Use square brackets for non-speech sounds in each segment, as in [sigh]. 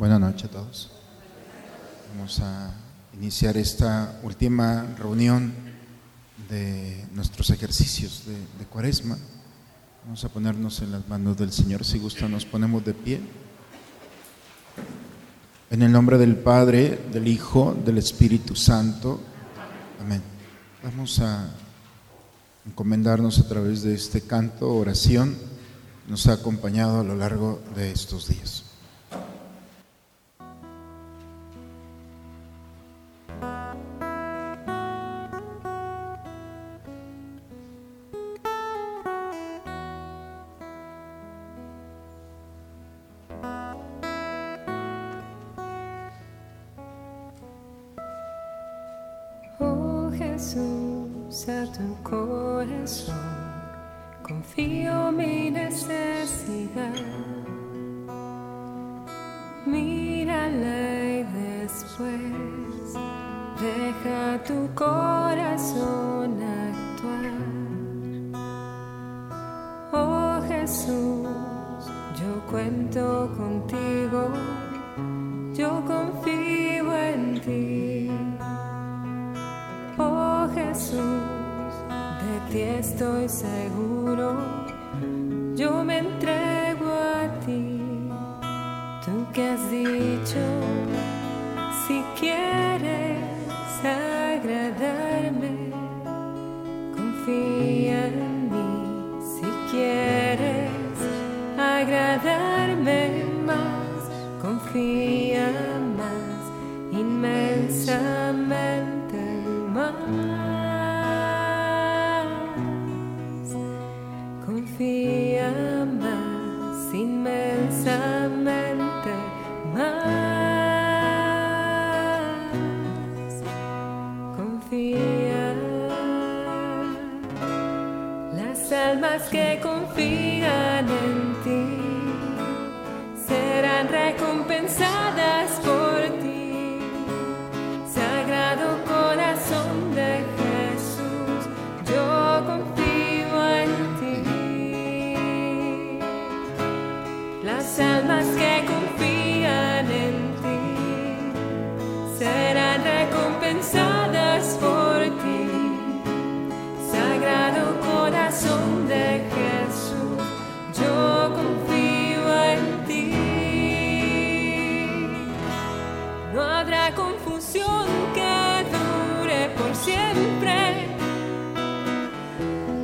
Buenas noches a todos. Vamos a iniciar esta última reunión de nuestros ejercicios de, de, cuaresma. Vamos a ponernos en las manos del Señor. Si gusta, nos ponemos de pie. En el nombre del Padre, del Hijo, del Espíritu Santo. Amén. Vamos a encomendarnos a través de este canto, oración, nos ha acompañado a lo largo de estos días.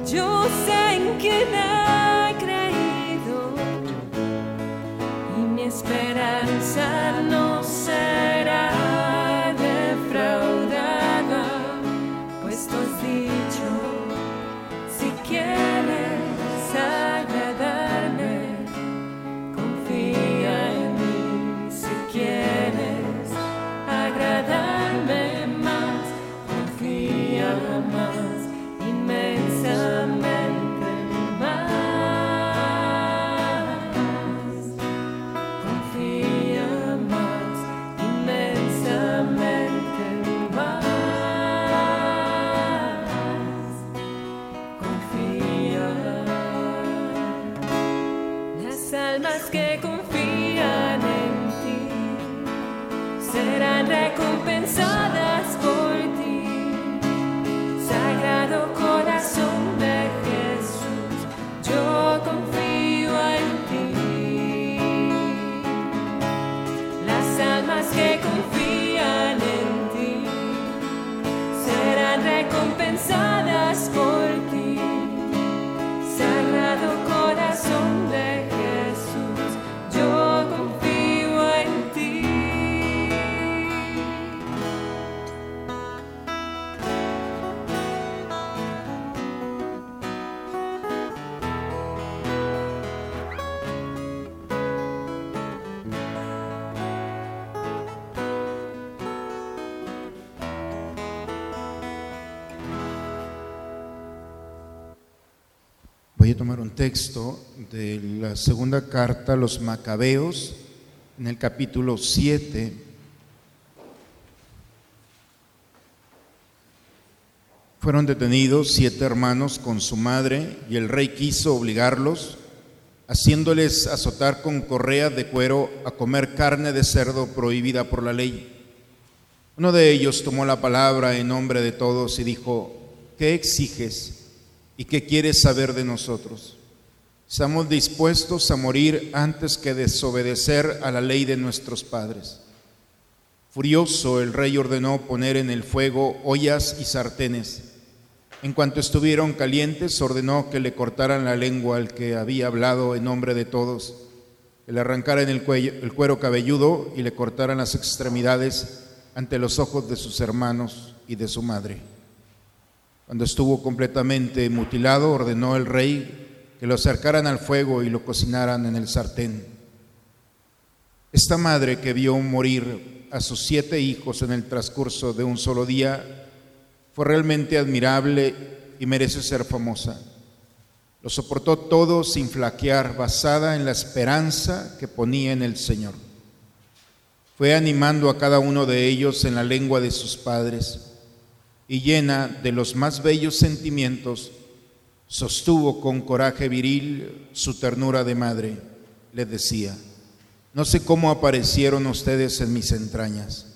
Voy a tomar un texto de la segunda carta a los Macabeos, en el capítulo 7. Fueron detenidos siete hermanos con su madre y el rey quiso obligarlos, haciéndoles azotar con correa de cuero a comer carne de cerdo prohibida por la ley. Uno de ellos tomó la palabra en nombre de todos y dijo, ¿qué exiges y qué quieres saber de nosotros? Estamos dispuestos a morir antes que desobedecer a la ley de nuestros padres. Furioso, el rey ordenó poner en el fuego ollas y sartenes. En cuanto estuvieron calientes, ordenó que le cortaran la lengua al que había hablado en nombre de todos, que le arrancaran el, cuero cabelludo y le cortaran las extremidades ante los ojos de sus hermanos y de su madre. Cuando estuvo completamente mutilado, ordenó el rey que lo acercaran al fuego y lo cocinaran en el sartén. Esta madre que vio morir a sus siete hijos en el transcurso de un solo día fue realmente admirable y merece ser famosa. Lo soportó todo sin flaquear, basada en la esperanza que ponía en el Señor. Fue animando a cada uno de ellos en la lengua de sus padres y llena de los más bellos sentimientos, sostuvo con coraje viril su ternura de madre. Le decía, no sé cómo aparecieron ustedes en mis entrañas,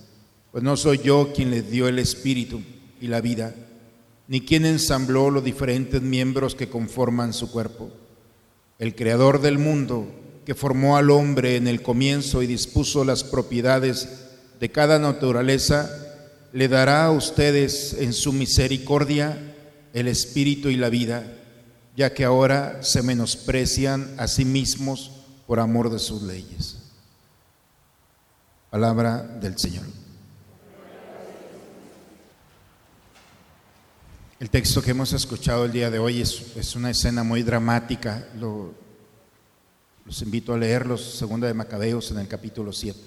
pues no soy yo quien les dio el espíritu y la vida, ni quien ensambló los diferentes miembros que conforman su cuerpo. El creador del mundo, que formó al hombre en el comienzo y dispuso las propiedades de cada naturaleza, le dará a ustedes en su misericordia el espíritu y la vida, ya que ahora se menosprecian a sí mismos por amor de sus leyes. Palabra del Señor. El texto que hemos escuchado el día de hoy es, una escena muy dramática. los invito a leerlos, segunda de Macabeos en el capítulo 7.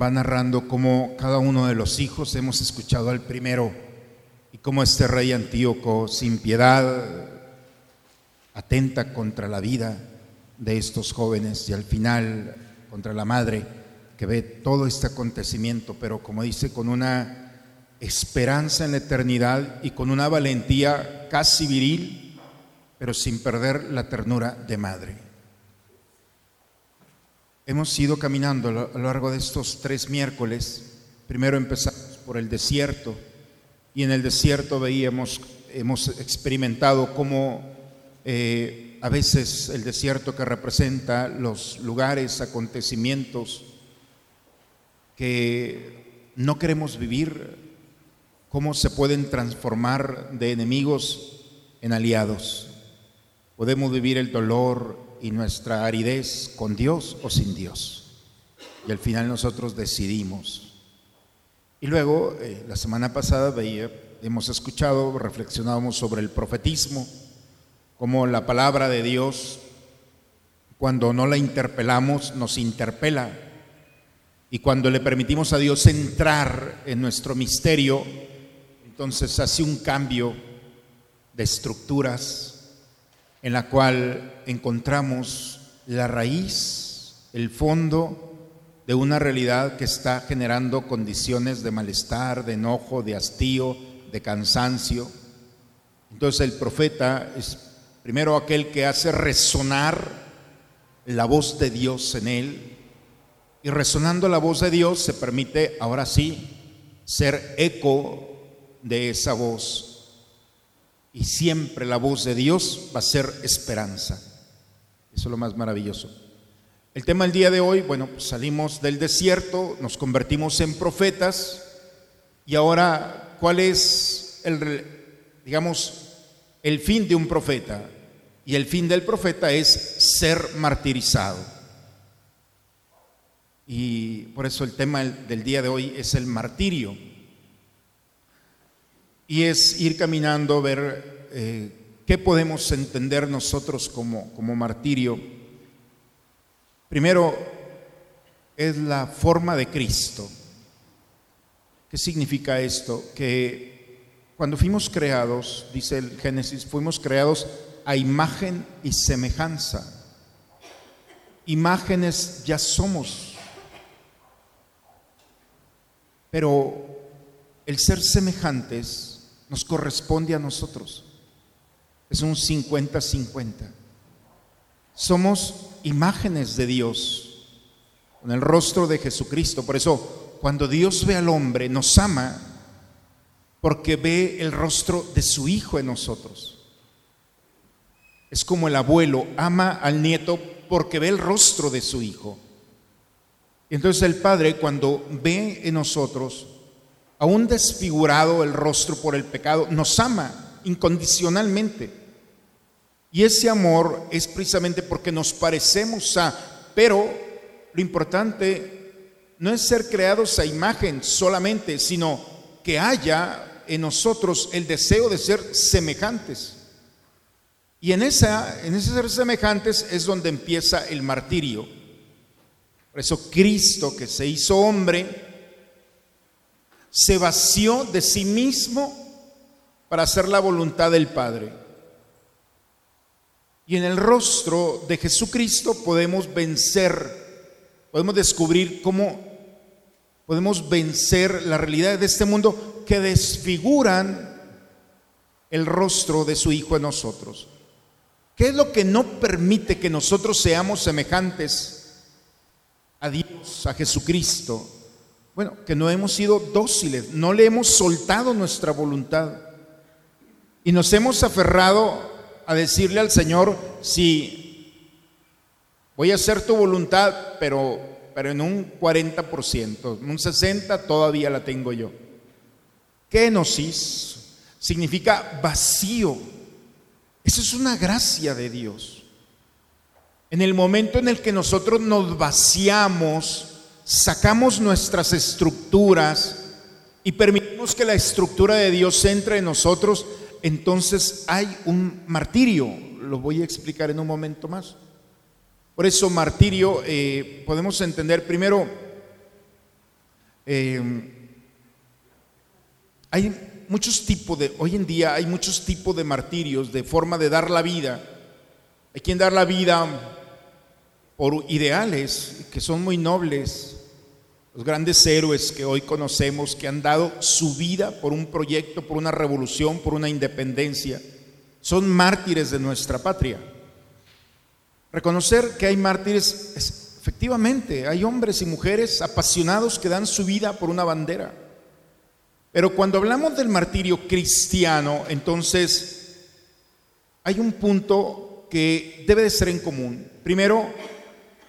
Va narrando cómo cada uno de los hijos hemos escuchado al primero y cómo este rey Antíoco, sin piedad, atenta contra la vida de estos jóvenes y al final contra la madre que ve todo este acontecimiento, pero como dice, con una esperanza en la eternidad y con una valentía casi viril, pero sin perder la ternura de madre. Hemos ido caminando a lo largo de estos tres miércoles. Primero empezamos por el desierto y en el desierto veíamos, hemos experimentado cómo eh, a veces el desierto que representa los lugares, acontecimientos, que no queremos vivir, cómo se pueden transformar de enemigos en aliados. Podemos vivir el dolor y nuestra aridez con Dios o sin Dios. Y al final nosotros decidimos. Y luego, eh, la semana pasada veía, hemos escuchado, reflexionábamos sobre el profetismo, como la palabra de Dios, cuando no la interpelamos, nos interpela y cuando le permitimos a Dios entrar en nuestro misterio, entonces hace un cambio de estructuras en la cual encontramos la raíz, el fondo de una realidad que está generando condiciones de malestar, de enojo, de hastío, de cansancio. Entonces el profeta es primero aquel que hace resonar la voz de Dios en él, y resonando la voz de Dios se permite ahora sí ser eco de esa voz. Y siempre la voz de Dios va a ser esperanza. Eso es lo más maravilloso. El tema del día de hoy, bueno, pues salimos del desierto, nos convertimos en profetas y ahora, ¿cuál es el, digamos, el fin de un profeta? Y el fin del profeta es ser martirizado. Y por eso el tema del día de hoy es el martirio. Y es ir caminando, ver eh, qué podemos entender nosotros como, como martirio. Primero, es la forma de Cristo. ¿Qué significa esto? Que cuando fuimos creados, dice el Génesis, fuimos creados a imagen y semejanza. Imágenes ya somos pero el ser semejantes nos corresponde a nosotros. Es un 50-50. somos imágenes de Dios, con el rostro de Jesucristo. Por eso, cuando Dios ve al hombre, nos ama porque ve el rostro de su Hijo en nosotros. Es como el abuelo ama al nieto porque ve el rostro de su Hijo. Y entonces el Padre, cuando ve en nosotros, aún desfigurado el rostro por el pecado, nos ama incondicionalmente. Y ese amor es precisamente porque nos parecemos a, pero lo importante no es ser creados a imagen solamente, sino que haya en nosotros el deseo de ser semejantes. Y en, esa, en ese ser semejantes es donde empieza el martirio. Por eso Cristo, que se hizo hombre, se vació de sí mismo para hacer la voluntad del Padre. Y en el rostro de Jesucristo podemos vencer, podemos descubrir cómo podemos vencer la realidad de este mundo que desfiguran el rostro de su Hijo en nosotros. ¿Qué es lo que no permite que nosotros seamos semejantes a Dios, a Jesucristo? Bueno, que no hemos sido dóciles, no le hemos soltado nuestra voluntad y nos hemos aferrado a decirle al Señor, si voy a hacer tu voluntad, pero, pero en un 40%, en un 60% todavía la tengo yo. Kenosis significa vacío. Eso es una gracia de Dios. En el momento en el que nosotros nos vaciamos, sacamos nuestras estructuras y permitimos que la estructura de Dios entre en nosotros, entonces hay un martirio, lo voy a explicar en un momento más. Por eso martirio eh, podemos entender primero, eh, hay muchos tipos de, hoy en día hay muchos tipos de martirios, de forma de dar la vida. Hay quien dar la vida por ideales que son muy nobles, los grandes héroes que hoy conocemos, que han dado su vida por un proyecto, por una revolución, por una independencia, son mártires de nuestra patria. Reconocer que hay mártires, efectivamente, hay hombres y mujeres apasionados que dan su vida por una bandera. Pero cuando hablamos del martirio cristiano, entonces hay un punto que debe de ser en común. Primero,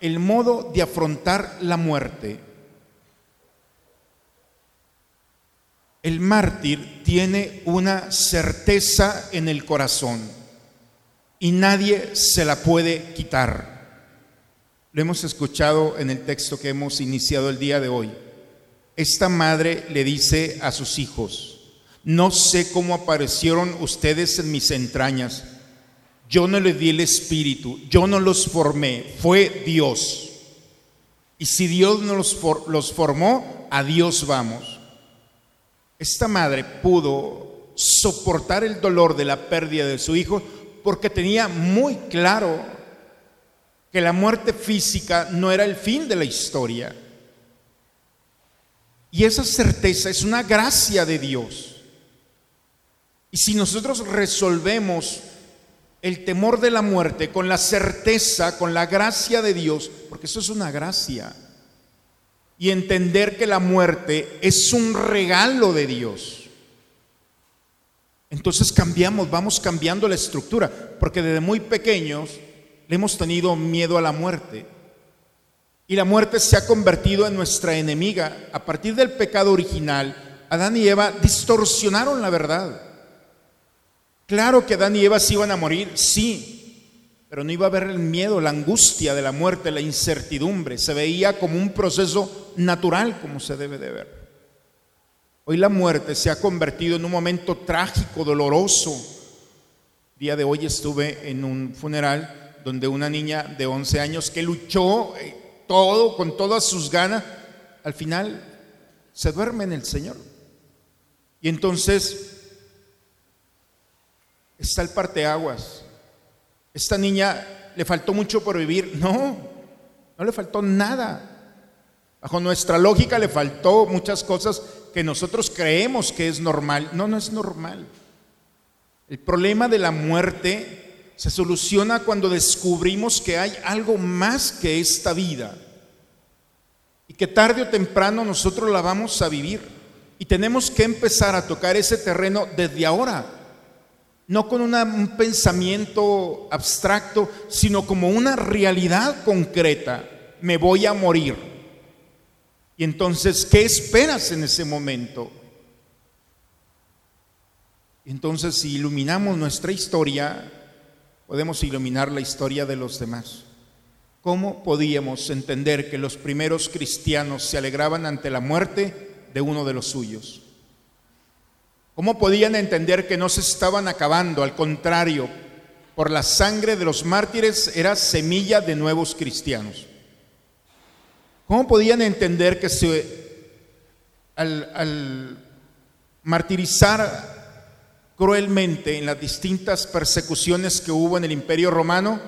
el modo de afrontar la muerte. El mártir tiene una certeza en el corazón y nadie se la puede quitar. Lo hemos escuchado en el texto que hemos iniciado el día de hoy. Esta madre le dice a sus hijos, no sé cómo aparecieron ustedes en mis entrañas. Yo no les di el espíritu, yo no los formé, fue Dios. Y si Dios no los, los formó, a Dios vamos. Esta madre pudo soportar el dolor de la pérdida de su hijo porque tenía muy claro que la muerte física no era el fin de la historia. Y esa certeza es una gracia de Dios. Y si nosotros resolvemos el temor de la muerte con la certeza, con la gracia de Dios, porque eso es una gracia, y entender que la muerte es un regalo de Dios. Entonces cambiamos, vamos cambiando la estructura, porque desde muy pequeños le hemos tenido miedo a la muerte. Y la muerte se ha convertido en nuestra enemiga. A partir del pecado original, Adán y Eva distorsionaron la verdad. Claro que Adán y Eva se iban a morir, sí, pero no iba a haber el miedo, la angustia de la muerte, la incertidumbre. Se veía como un proceso natural, como se debe de ver. Hoy la muerte se ha convertido en un momento trágico, doloroso. día de hoy estuve en un funeral donde una niña de 11 años que luchó eh, todo, con todas sus ganas, al final se duerme en el Señor. Y entonces está el parteaguas esta niña le faltó mucho por vivir. No, no le faltó nada. Bajo nuestra lógica le faltó muchas cosas que nosotros creemos que es normal. No, no es normal. El problema de la muerte se soluciona cuando descubrimos que hay algo más que esta vida y que tarde o temprano nosotros la vamos a vivir y tenemos que empezar a tocar ese terreno desde ahora, no con un pensamiento abstracto, sino como una realidad concreta. Me voy a morir. Y entonces, ¿qué esperas en ese momento? Entonces, si iluminamos nuestra historia, podemos iluminar la historia de los demás. ¿Cómo podíamos entender que los primeros cristianos se alegraban ante la muerte de uno de los suyos? ¿Cómo podían entender que no se estaban acabando? Al contrario, por la sangre de los mártires era semilla de nuevos cristianos. ¿Cómo podían entender que se, al, al martirizar cruelmente en las distintas persecuciones que hubo en el imperio romano,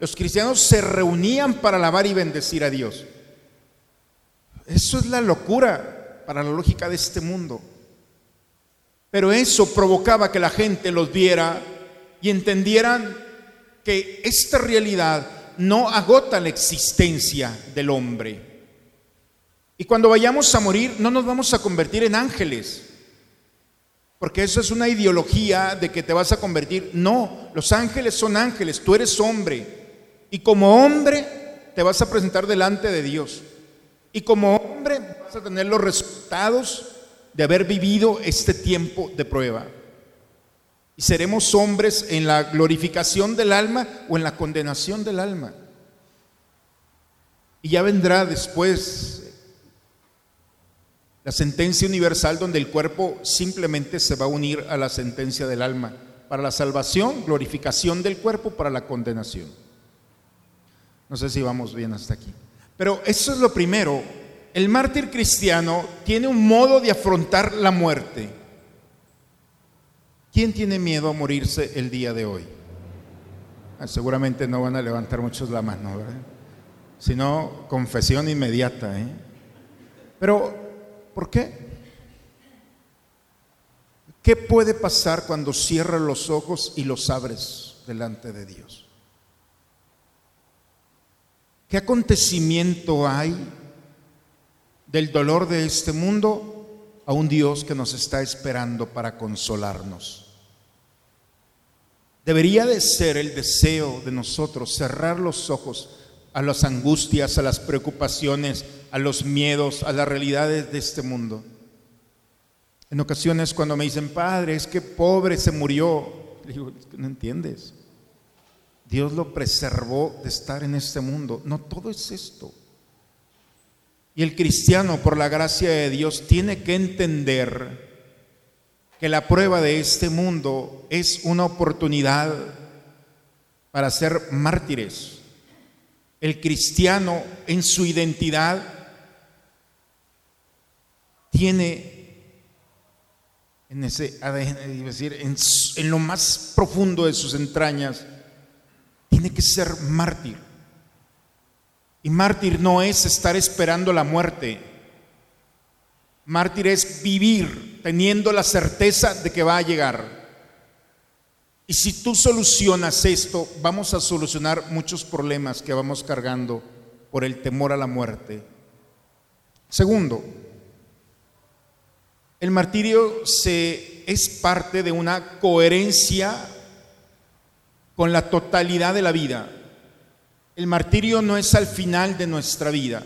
los cristianos se reunían para alabar y bendecir a Dios. Eso es la locura para la lógica de este mundo. Pero eso provocaba que la gente los viera y entendieran que esta realidad no agota la existencia del hombre. Y cuando vayamos a morir no nos vamos a convertir en ángeles. Porque eso es una ideología de que te vas a convertir. No, los ángeles son ángeles, tú eres hombre. Y como hombre te vas a presentar delante de Dios. Y como hombre vas a tener los resultados de haber vivido este tiempo de prueba. Y seremos hombres en la glorificación del alma o en la condenación del alma. Y ya vendrá después la sentencia universal donde el cuerpo simplemente se va a unir a la sentencia del alma. Para la salvación, glorificación del cuerpo, para la condenación. No sé si vamos bien hasta aquí. Pero eso es lo primero. El mártir cristiano tiene un modo de afrontar la muerte. ¿Quién tiene miedo a morirse el día de hoy? Ah, seguramente no van a levantar muchos la mano, ¿verdad? Sino confesión inmediata. ¿eh? Pero ¿Por qué? ¿Qué puede pasar cuando cierras los ojos y los abres delante de Dios? ¿Qué acontecimiento hay del dolor de este mundo a un Dios que nos está esperando para consolarnos? Debería de ser el deseo de nosotros cerrar los ojos a las angustias, a las preocupaciones, a los miedos, a las realidades de este mundo. En ocasiones cuando me dicen, Padre, es que pobre se murió, le digo, no entiendes. Dios lo preservó de estar en este mundo. No todo es esto. Y el cristiano, por la gracia de Dios, tiene que entender que la prueba de este mundo es una oportunidad para ser mártires. El cristiano en su identidad tiene en ese decir, en lo más profundo de sus entrañas, tiene que ser mártir. Y mártir no es estar esperando la muerte. Mártir es vivir teniendo la certeza de que va a llegar. Y si tú solucionas esto, vamos a solucionar muchos problemas que vamos cargando por el temor a la muerte. Segundo, el martirio se, es parte de una coherencia con la totalidad de la vida. El martirio no es al final de nuestra vida.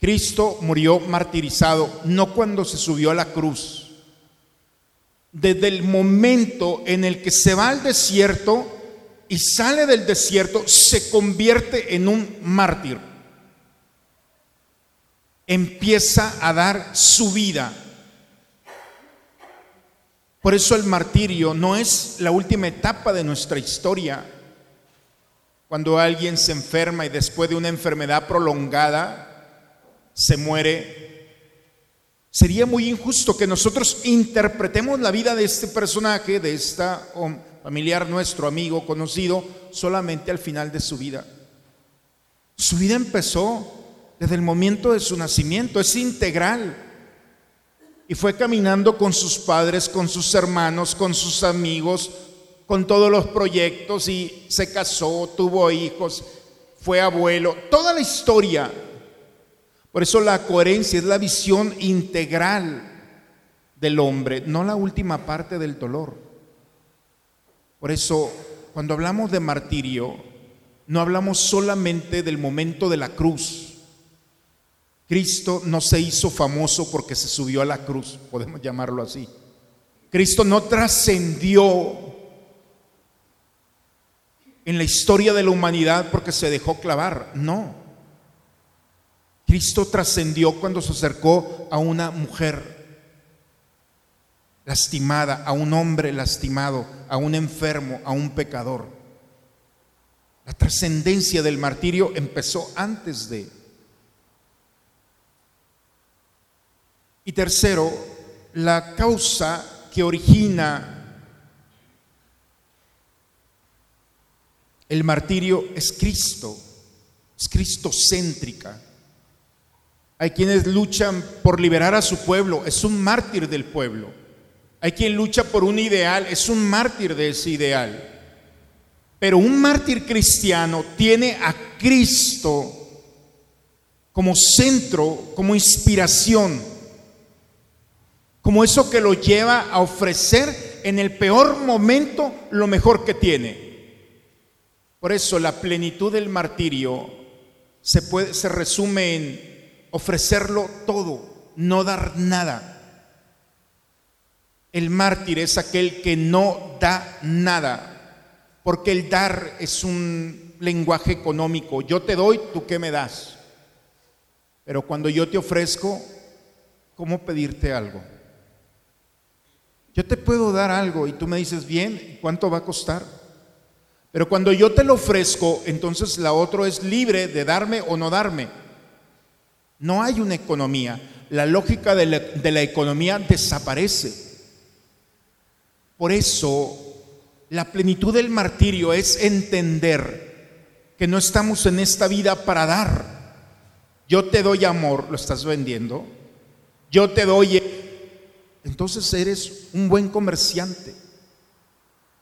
Cristo murió martirizado, no cuando se subió a la cruz. Desde el momento en el que se va al desierto y sale del desierto, se convierte en un mártir empieza a dar su vida. Por eso el martirio no es la última etapa de nuestra historia. Cuando alguien se enferma y después de una enfermedad prolongada se muere, sería muy injusto que nosotros interpretemos la vida de este personaje, de esta familiar nuestro, amigo, conocido, solamente al final de su vida. Su vida empezó desde el momento de su nacimiento, es integral. Y fue caminando con sus padres, con sus hermanos, con sus amigos, con todos los proyectos y se casó, tuvo hijos, fue abuelo, toda la historia. Por eso la coherencia es la visión integral del hombre, no la última parte del dolor. Por eso, cuando hablamos de martirio, no hablamos solamente del momento de la cruz. Cristo no se hizo famoso porque se subió a la cruz, podemos llamarlo así. Cristo no trascendió en la historia de la humanidad porque se dejó clavar. No. Cristo trascendió cuando se acercó a una mujer lastimada, a un hombre lastimado, a un enfermo, a un pecador. La trascendencia del martirio empezó antes de. Y tercero, la causa que origina El martirio es Cristo, es cristocéntrica. Hay quienes luchan por liberar a su pueblo, es un mártir del pueblo. Hay quien lucha por un ideal, es un mártir de ese ideal. Pero un mártir cristiano tiene a Cristo como centro, como inspiración, como eso que lo lleva a ofrecer en el peor momento lo mejor que tiene. Por eso la plenitud del martirio se, resume en ofrecerlo todo, no dar nada. El mártir es aquel que no da nada, porque el dar es un lenguaje económico. Yo te doy, tú qué me das. Pero cuando yo te ofrezco, ¿cómo pedirte algo? Yo te puedo dar algo y tú me dices, bien, ¿cuánto va a costar? Pero cuando yo te lo ofrezco, entonces la otra es libre de darme o no darme. No hay una economía. La lógica de la, de la economía desaparece. Por eso, la plenitud del martirio es entender que no estamos en esta vida para dar. Yo te doy amor, lo estás vendiendo. Yo te doy... Entonces eres un buen comerciante.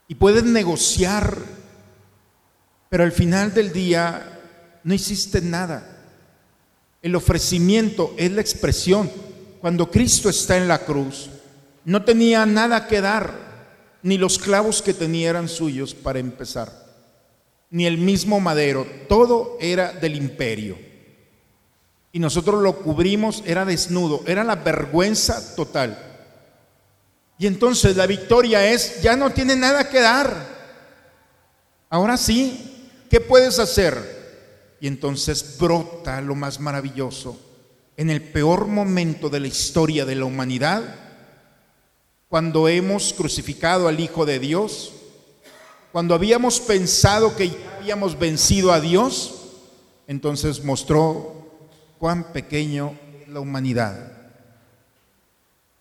Y puedes negociar pero al final del día no hiciste nada. El ofrecimiento es la expresión. Cuando Cristo está en la cruz, no tenía nada que dar, ni los clavos que tenía eran suyos para empezar, ni el mismo madero, todo era del imperio. Y nosotros lo cubrimos, era desnudo, era la vergüenza total. Y entonces la victoria es, ya no tiene nada que dar. Ahora sí, ¿qué puedes hacer? Y entonces brota lo más maravilloso. En el peor momento de la historia de la humanidad, cuando hemos crucificado al Hijo de Dios, cuando habíamos pensado que ya habíamos vencido a Dios, entonces mostró cuán pequeño es la humanidad.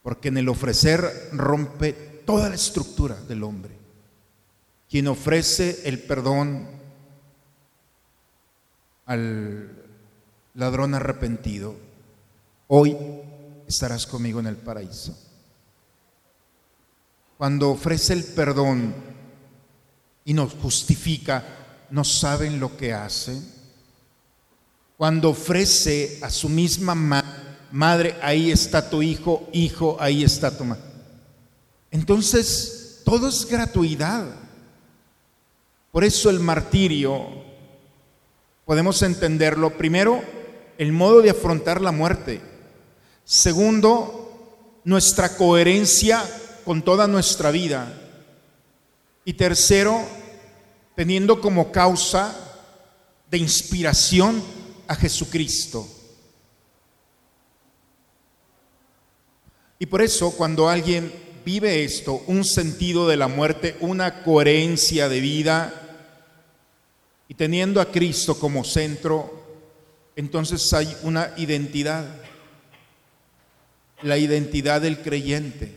Porque en el ofrecer rompe toda la estructura del hombre. Quien ofrece el perdón al ladrón arrepentido, hoy estarás conmigo en el paraíso. Cuando ofrece el perdón y nos justifica, no saben lo que hace. Cuando ofrece a su misma madre, ahí está tu hijo, hijo, ahí está tu madre. Entonces, todo es gratuidad. Por eso el martirio podemos entenderlo. Primero, el modo de afrontar la muerte. Segundo, nuestra coherencia con toda nuestra vida. Y tercero, teniendo como causa de inspiración a Jesucristo. Y por eso cuando alguien vive esto, un sentido de la muerte, una coherencia de vida, y teniendo a Cristo como centro, entonces hay una identidad, la identidad del creyente,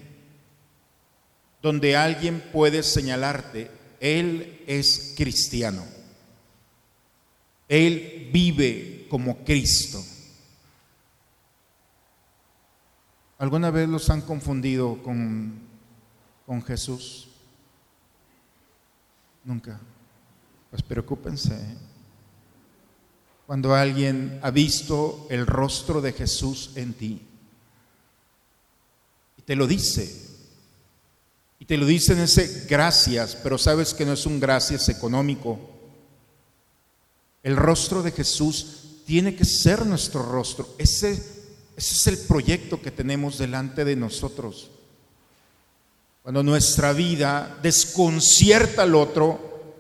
donde alguien puede señalarte, Él es cristiano, Él vive como Cristo. ¿Alguna vez los han confundido con, con Jesús? Nunca. Pues preocúpense. ¿eh? Cuando alguien ha visto el rostro de Jesús en ti y te lo dice, y te lo dice en ese gracias, pero sabes que no es un gracias económico. El rostro de Jesús tiene que ser nuestro rostro. Ese, ese es el proyecto que tenemos delante de nosotros. Cuando nuestra vida desconcierta al otro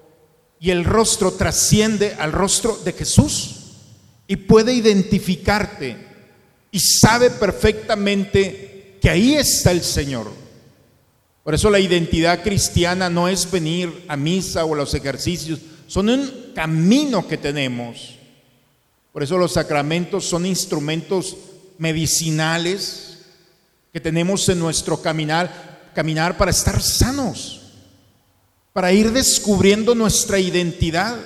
y el rostro trasciende al rostro de Jesús y puede identificarte y sabe perfectamente que ahí está el Señor. Por eso la identidad cristiana no es venir a misa o a los ejercicios, son un camino que tenemos. Por eso los sacramentos son instrumentos medicinales que tenemos en nuestro caminar caminar para estar sanos, para ir descubriendo nuestra identidad.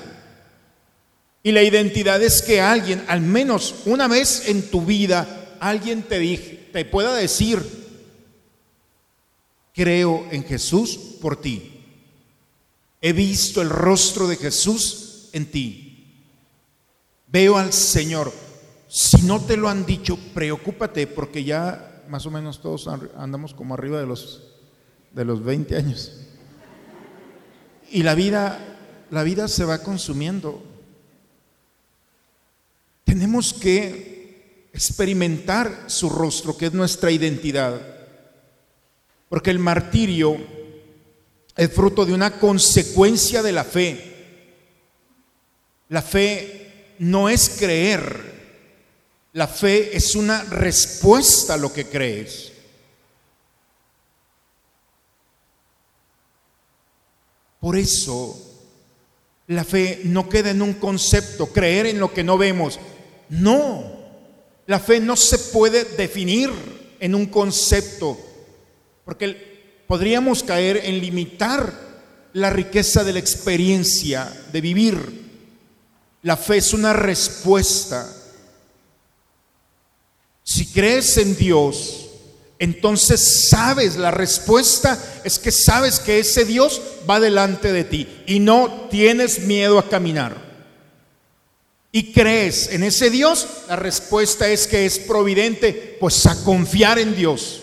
Y la identidad es que alguien, al menos una vez en tu vida, alguien te, te pueda decir, creo en Jesús por ti. He visto el rostro de Jesús en ti. Veo al Señor. Si no te lo han dicho, preocúpate porque ya más o menos todos andamos como arriba de los de los 20 años. Y la vida, la vida se va consumiendo. Tenemos que experimentar su rostro, que es nuestra identidad. Porque el martirio es fruto de una consecuencia de la fe. La fe no es creer, la fe es una respuesta a lo que crees. Por eso, la fe no queda en un concepto, creer en lo que no vemos. No, la fe no se puede definir en un concepto, porque podríamos caer en limitar la riqueza de la experiencia de vivir. La fe es una respuesta. Si crees en Dios, entonces sabes, la respuesta es que sabes que ese Dios va delante de ti y no tienes miedo a caminar. Y crees en ese Dios, la respuesta es que es providente, pues a confiar en Dios.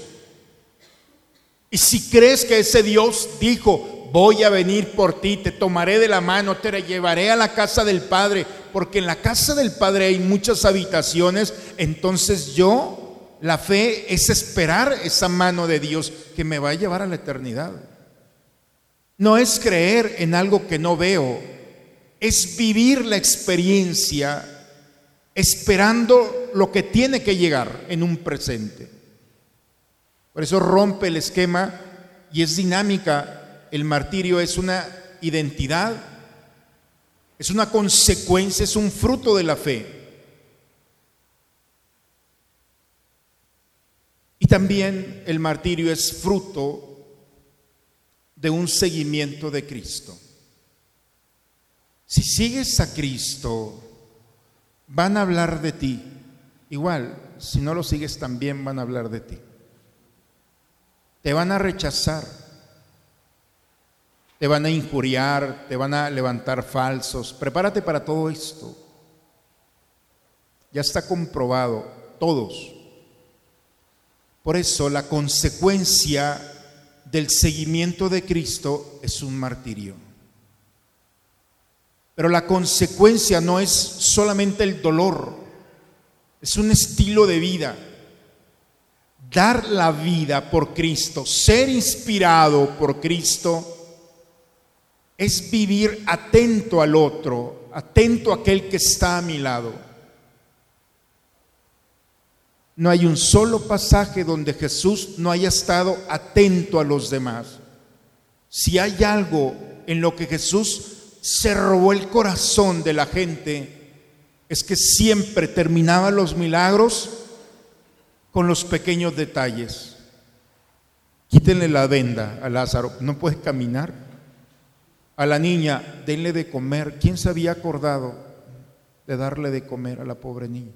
Y si crees que ese Dios dijo, voy a venir por ti, te tomaré de la mano, te llevaré a la casa del Padre, porque en la casa del Padre hay muchas habitaciones, entonces yo la fe es esperar esa mano de Dios que me va a llevar a la eternidad. No es creer en algo que no veo, es vivir la experiencia esperando lo que tiene que llegar en un presente. Por eso rompe el esquema y es dinámica. El martirio es una identidad, es una consecuencia, es un fruto de la fe. Y también el martirio es fruto de un seguimiento de Cristo. Si sigues a Cristo, van a hablar de ti. Igual, si no lo sigues también van a hablar de ti. Te van a rechazar. Te van a injuriar, te van a levantar falsos. Prepárate para todo esto. Ya está comprobado, todos por eso la consecuencia del seguimiento de Cristo es un martirio. Pero la consecuencia no es solamente el dolor, es un estilo de vida. Dar la vida por Cristo, ser inspirado por Cristo, es vivir atento al otro, atento a aquel que está a mi lado. No hay un solo pasaje donde Jesús no haya estado atento a los demás. Si hay algo en lo que Jesús se robó el corazón de la gente, es que siempre terminaba los milagros con los pequeños detalles. Quítenle la venda a Lázaro, no puede caminar. A la niña, denle de comer. ¿Quién se había acordado de darle de comer a la pobre niña?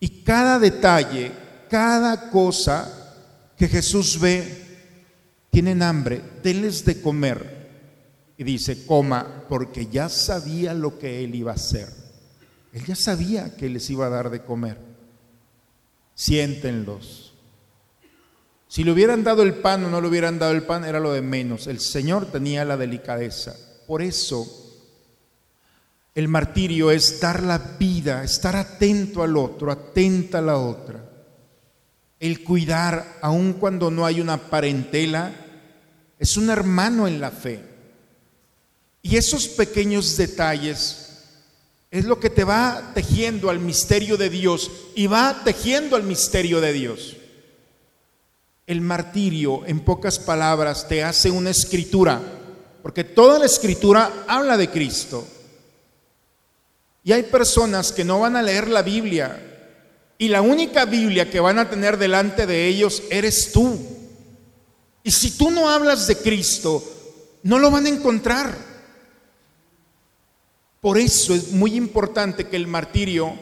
Y cada detalle, cada cosa que Jesús ve, tienen hambre, denles de comer. y dice, coma, porque ya sabía lo que él iba a hacer. Él ya sabía que les iba a dar de comer. Siéntenlos. Si le hubieran dado el pan o no le hubieran dado el pan era lo de menos. El Señor tenía la delicadeza. Por eso el martirio es dar la vida, estar atento al otro, atenta a la otra. El cuidar, aun cuando no hay una parentela, es un hermano en la fe. Y esos pequeños detalles es lo que te va tejiendo al misterio de Dios y va tejiendo al misterio de Dios. El martirio, en pocas palabras, te hace una escritura, porque toda la escritura habla de Cristo. Y hay personas que no van a leer la Biblia y la única Biblia que van a tener delante de ellos eres tú. Y si tú no hablas de Cristo, no lo van a encontrar. Por eso es muy importante que el martirio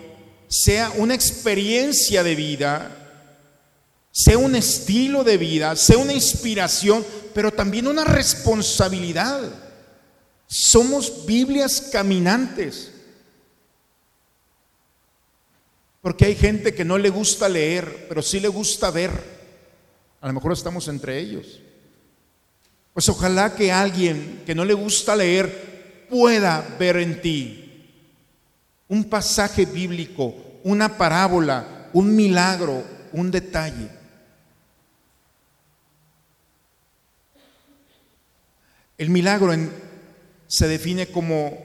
sea una experiencia de vida, sea un estilo de vida, sea una inspiración, pero también una responsabilidad. Somos Biblias caminantes. Porque hay gente que no le gusta leer, pero sí le gusta ver. A lo mejor estamos entre ellos. Pues ojalá que alguien que no le gusta leer pueda ver en ti un pasaje bíblico, una parábola, un milagro, un detalle. El milagro se define como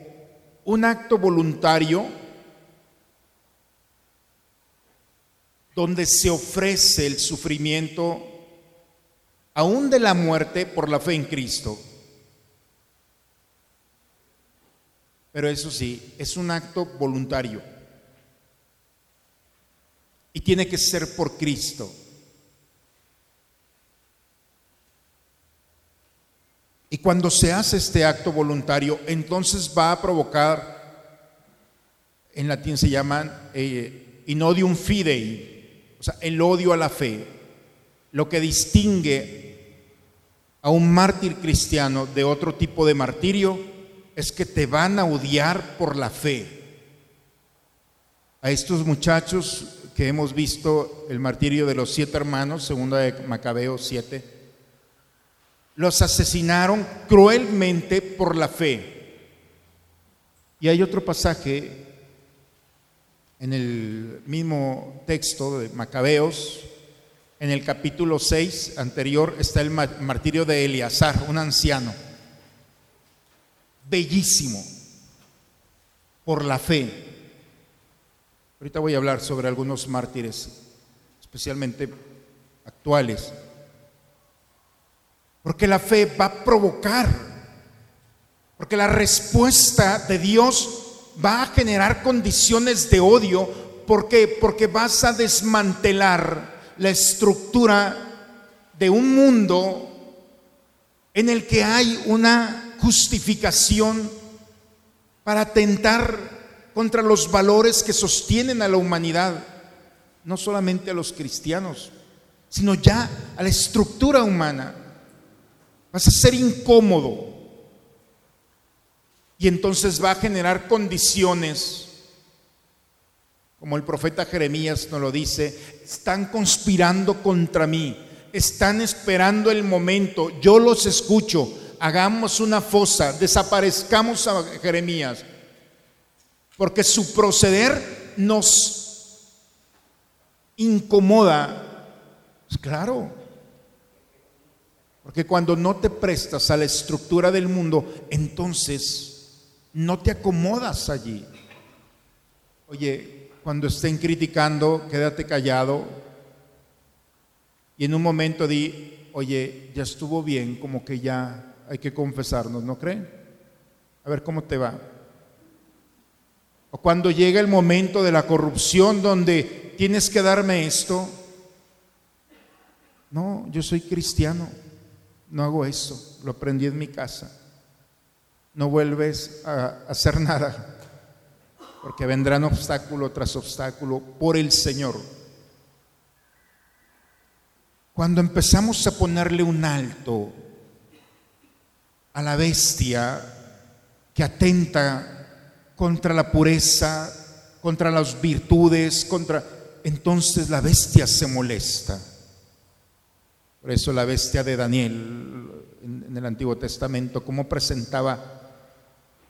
un acto voluntario donde se ofrece el sufrimiento aún de la muerte por la fe en Cristo. Pero eso sí, es un acto voluntario. Y tiene que ser por Cristo. Y cuando se hace este acto voluntario, entonces va a provocar, en latín se llaman eh, inodium fidei, o sea, el odio a la fe, lo que distingue a un mártir cristiano de otro tipo de martirio es que te van a odiar por la fe. A estos muchachos que hemos visto el martirio de los siete hermanos, segunda de Macabeo 7, los asesinaron cruelmente por la fe. Y hay otro pasaje en el mismo texto de Macabeos, en el capítulo 6 anterior está el martirio de Eleazar, un anciano bellísimo por la fe. Ahorita voy a hablar sobre algunos mártires, especialmente actuales. Porque la fe va a provocar, porque la respuesta de Dios va a generar condiciones de odio. ¿Por qué? Porque vas a desmantelar la estructura de un mundo en el que hay una justificación para atentar contra los valores que sostienen a la humanidad, no solamente a los cristianos, sino ya a la estructura humana. Vas a ser incómodo y entonces va a generar condiciones, como el profeta Jeremías nos lo dice, están conspirando contra mí, están esperando el momento, yo los escucho, hagamos una fosa, desaparezcamos a Jeremías, porque su proceder nos incomoda. Pues claro, porque cuando no te prestas a la estructura del mundo, entonces no te acomodas allí. Oye, cuando estén criticando, quédate callado y en un momento di, oye, ya estuvo bien, como que ya hay que confesarnos, ¿no creen? A ver cómo te va. O cuando llega el momento de la corrupción donde tienes que darme esto. No, yo soy cristiano, no hago eso, lo aprendí en mi casa. No vuelves a hacer [laughs] nada, porque vendrán obstáculo tras obstáculo por el Señor. Cuando empezamos a ponerle un alto a la bestia que atenta contra la pureza, contra las virtudes, contra... Entonces la bestia se molesta. Por eso la bestia de Daniel en, el Antiguo Testamento, cómo presentaba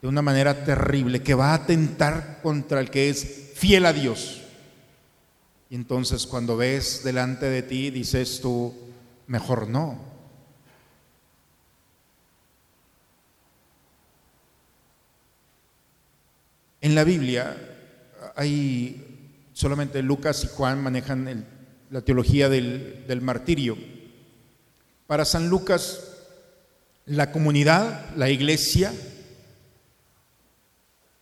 de una manera terrible, que va a atentar contra el que es fiel a Dios. Y entonces cuando ves delante de ti, dices tú, mejor no. En la Biblia hay solamente Lucas y Juan manejan la teología del, del martirio. Para San Lucas, la comunidad, la iglesia,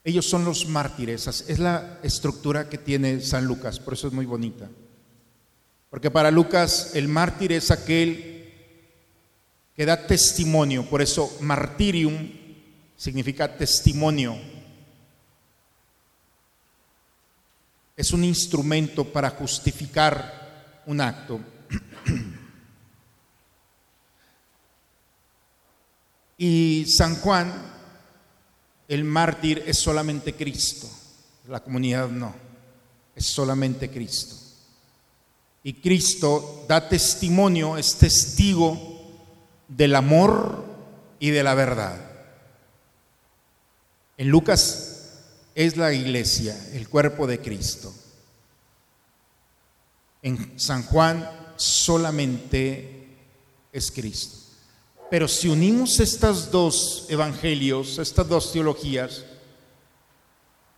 ellos son los mártires. Es la estructura que tiene San Lucas, por eso es muy bonita. Porque para Lucas el mártir es aquel que da testimonio, por eso martirium significa testimonio. Es un instrumento para justificar un acto. Y San Juan el mártir es solamente Cristo, la comunidad no, es solamente Cristo. Y Cristo da testimonio, es testigo del amor y de la verdad. En Lucas es la iglesia, el cuerpo de Cristo. En San Juan solamente es Cristo. Pero si unimos estos dos evangelios, estas dos teologías,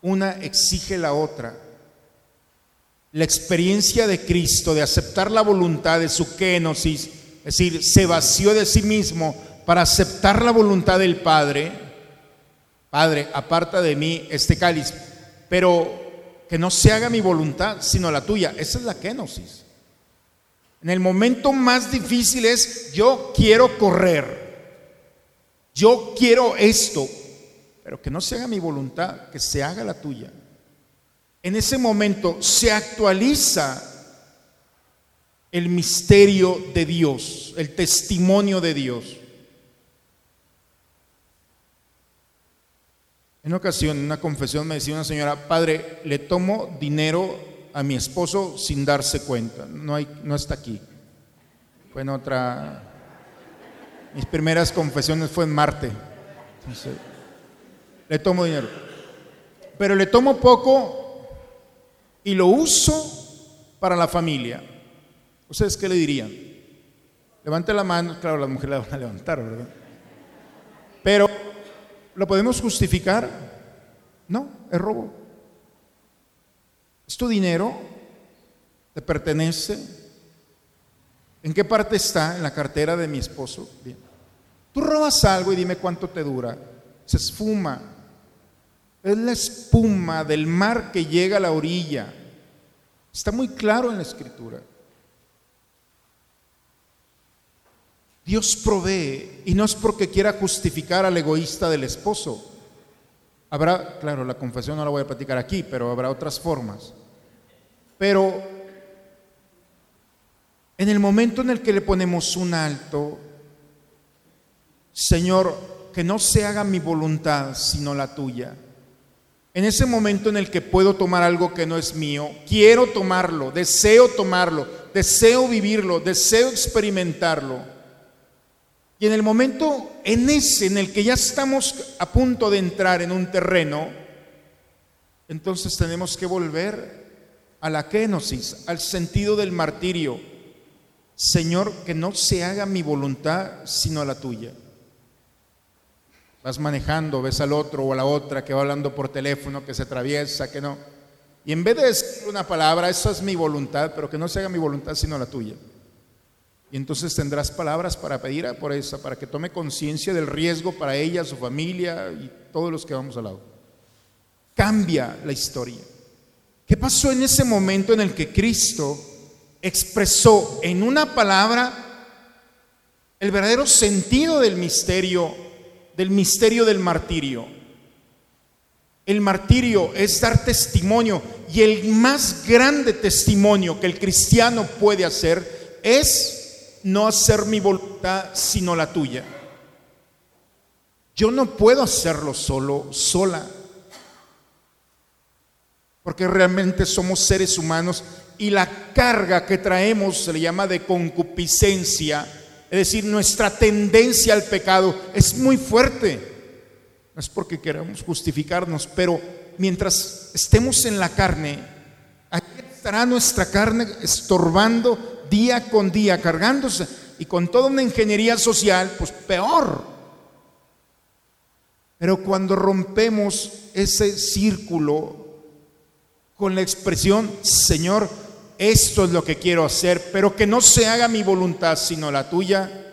una exige la otra. La experiencia de Cristo de aceptar la voluntad de su kenosis, es decir, se vació de sí mismo para aceptar la voluntad del Padre. Padre, aparta de mí este cáliz, pero que no se haga mi voluntad, sino la tuya. Esa es la kenosis. En el momento más difícil es, yo quiero correr, yo quiero esto, pero que no se haga mi voluntad, que se haga la tuya. En ese momento se actualiza el misterio de Dios, el testimonio de Dios. En una ocasión, en una confesión, me decía una señora, Padre, le tomo dinero a mi esposo sin darse cuenta. No, hay, no está aquí. Fue en otra... Mis primeras confesiones fue en Marte. le tomo dinero. Pero le tomo poco y lo uso para la familia. ¿Ustedes qué le dirían? Levante la mano, claro, las mujeres la van a levantar, ¿verdad? Pero, ¿lo podemos justificar? No, es robo. ¿Es tu dinero? ¿Te pertenece? ¿En qué parte está? En la cartera de mi esposo. Bien. Tú robas algo y dime cuánto te dura. Se esfuma. Es la espuma del mar que llega a la orilla. Está muy claro en la escritura. Dios provee y no es porque quiera justificar al egoísta del esposo. Habrá, claro, la confesión no la voy a platicar aquí, pero habrá otras formas. Pero en el momento en el que le ponemos un alto, Señor, que no se haga mi voluntad sino la tuya. En ese momento en el que puedo tomar algo que no es mío, quiero tomarlo, deseo tomarlo, deseo vivirlo, deseo experimentarlo. Y en el momento en ese en el que ya estamos a punto de entrar en un terreno, entonces tenemos que volver a la kenosis, al sentido del martirio. Señor, que no se haga mi voluntad, sino la tuya. Vas manejando, ves al otro o a la otra que va hablando por teléfono, que se atraviesa, que no. Y en vez de decir una palabra, esa es mi voluntad, pero que no se haga mi voluntad, sino la tuya. Y entonces tendrás palabras para pedir por esa, para que tome conciencia del riesgo para ella, su familia y todos los que vamos al lado. Cambia la historia. ¿Qué pasó en ese momento en el que Cristo expresó en una palabra el verdadero sentido del misterio, del misterio del martirio? El martirio es dar testimonio y el más grande testimonio que el cristiano puede hacer es no hacer mi voluntad sino la tuya. Yo no puedo hacerlo solo, sola, porque realmente somos seres humanos y la carga que traemos se le llama de concupiscencia, es decir, nuestra tendencia al pecado es muy fuerte. No es porque queramos justificarnos, pero mientras estemos en la carne, ahí estará nuestra carne estorbando día con día, cargándose y con toda una ingeniería social, pues peor. Pero cuando rompemos ese círculo con la expresión, Señor, esto es lo que quiero hacer, pero que no se haga mi voluntad sino la tuya,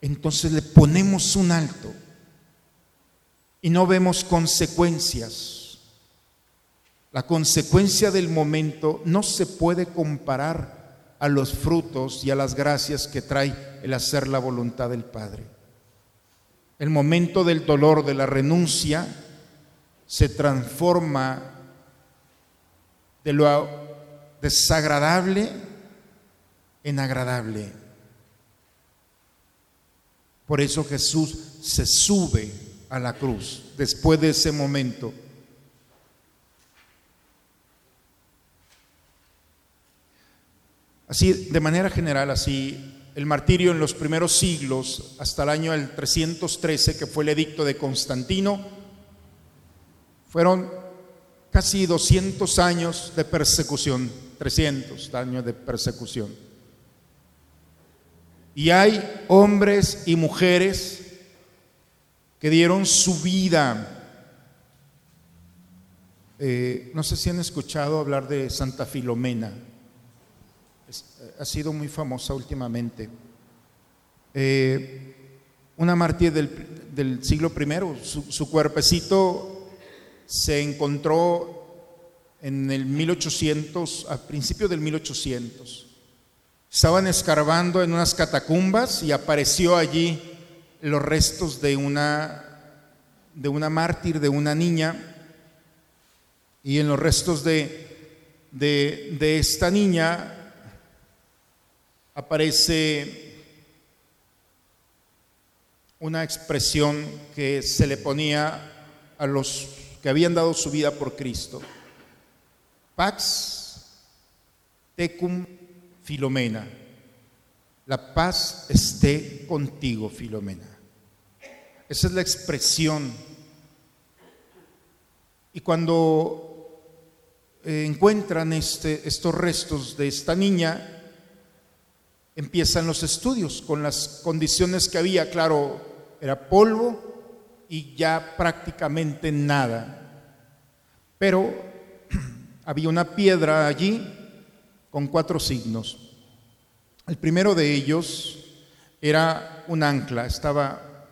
entonces le ponemos un alto y no vemos consecuencias. La consecuencia del momento no se puede comparar a los frutos y a las gracias que trae el hacer la voluntad del Padre. El momento del dolor, de la renuncia, se transforma de lo desagradable en agradable. Por eso Jesús se sube a la cruz después de ese momento. Así, de manera general, así el martirio en los primeros siglos, hasta el año del 313, que fue el edicto de Constantino, fueron casi 200 años de persecución, 300 años de persecución. Y hay hombres y mujeres que dieron su vida. Eh, no sé si han escuchado hablar de Santa Filomena ha sido muy famosa últimamente. Eh, una mártir del, siglo I, su, cuerpecito se encontró en el 1800, a principios del 1800. Estaban escarbando en unas catacumbas y apareció allí los restos de una, de una mártir, de una niña, y en los restos de, de, de esta niña aparece una expresión que se le ponía a los que habían dado su vida por Cristo. Pax tecum Filomena. La paz esté contigo, Filomena. Esa es la expresión. Y cuando eh, encuentran este, estos restos de esta niña, empiezan los estudios con las condiciones que había. Claro, era polvo y ya prácticamente nada. Pero [clears throat] había una piedra allí con cuatro signos. El primero de ellos era un ancla, estaba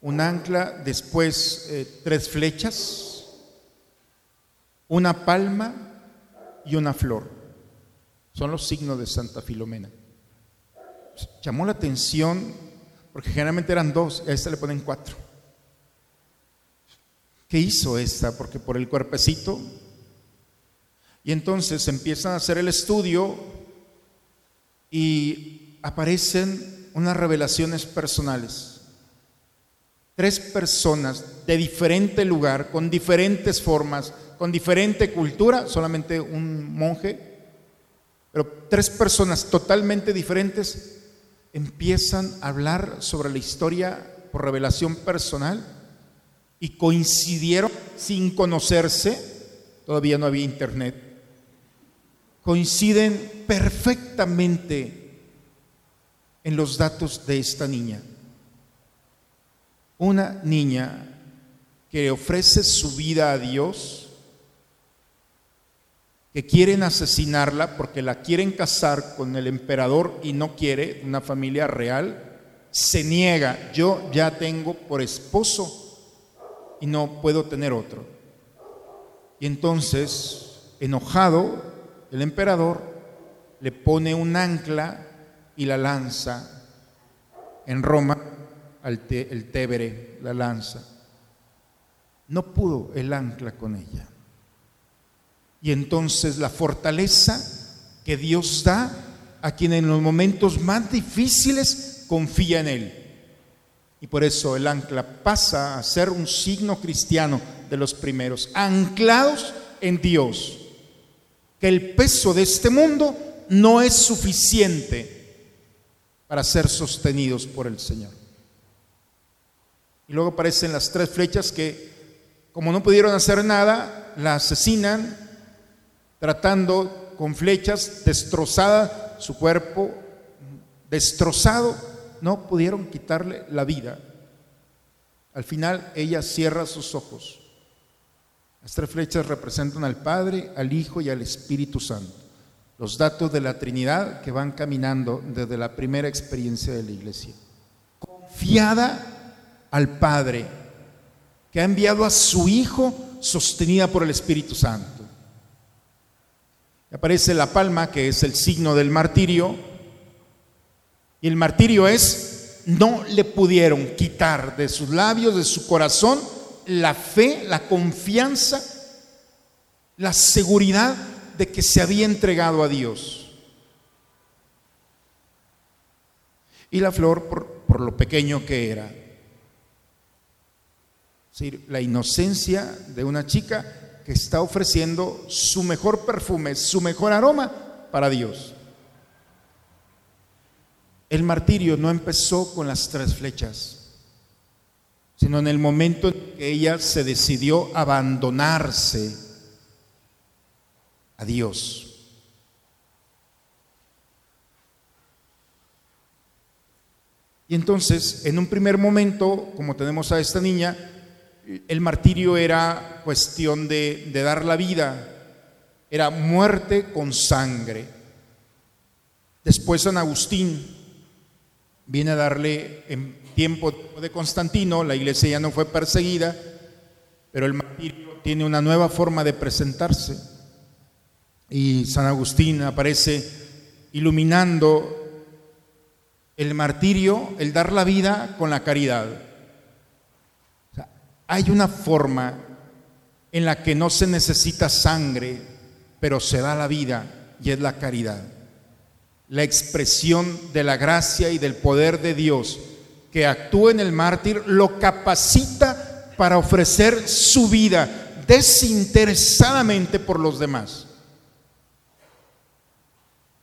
un ancla, después eh, tres flechas, una palma y una flor. Son los signos de Santa Filomena. Llamó la atención porque generalmente eran dos, a esta le ponen cuatro. ¿Qué hizo esta? Porque por el cuerpecito. Y entonces empiezan a hacer el estudio y aparecen unas revelaciones personales. Tres personas de diferente lugar, con diferentes formas, con diferente cultura, solamente un monje pero tres personas totalmente diferentes empiezan a hablar sobre la historia por revelación personal y coincidieron sin conocerse, todavía no había internet, coinciden perfectamente en los datos de esta niña. Una niña que ofrece su vida a Dios, que quieren asesinarla porque la quieren casar con el emperador y no quiere una familia real, se niega, yo ya tengo por esposo y no puedo tener otro. Y entonces, enojado, el emperador le pone un ancla y la lanza en Roma, al el Tevere, la lanza. No pudo el ancla con ella. Y entonces la fortaleza que Dios da a quien en los momentos más difíciles confía en Él. Y por eso el ancla pasa a ser un signo cristiano de los primeros, anclados en Dios, que el peso de este mundo no es suficiente para ser sostenidos por el Señor. Y luego aparecen las tres flechas que, como no pudieron hacer nada, la asesinan tratando con flechas, destrozada su cuerpo, destrozado, no pudieron quitarle la vida. Al final ella cierra sus ojos. Las tres flechas representan al Padre, al Hijo y al Espíritu Santo. Los datos de la Trinidad que van caminando desde la primera experiencia de la iglesia. Confiada al Padre, que ha enviado a su Hijo sostenida por el Espíritu Santo. Aparece la palma, que es el signo del martirio, y el martirio es, no le pudieron quitar de sus labios, de su corazón, la fe, la confianza, la seguridad de que se había entregado a Dios. Y la flor, por, por lo pequeño que era, la inocencia de una chica que está ofreciendo su mejor perfume, su mejor aroma para Dios. El martirio no empezó con las tres flechas, sino en el momento en que ella se decidió abandonarse a Dios. Y entonces, en un primer momento, como tenemos a esta niña, el martirio era cuestión de, dar la vida, era muerte con sangre. Después San Agustín viene a darle en tiempo de Constantino, la iglesia ya no fue perseguida, pero el martirio tiene una nueva forma de presentarse. Y San Agustín aparece iluminando el martirio, el dar la vida con la caridad. Hay una forma en la que no se necesita sangre, pero se da la vida y es la caridad. La expresión de la gracia y del poder de Dios que actúa en el mártir lo capacita para ofrecer su vida desinteresadamente por los demás.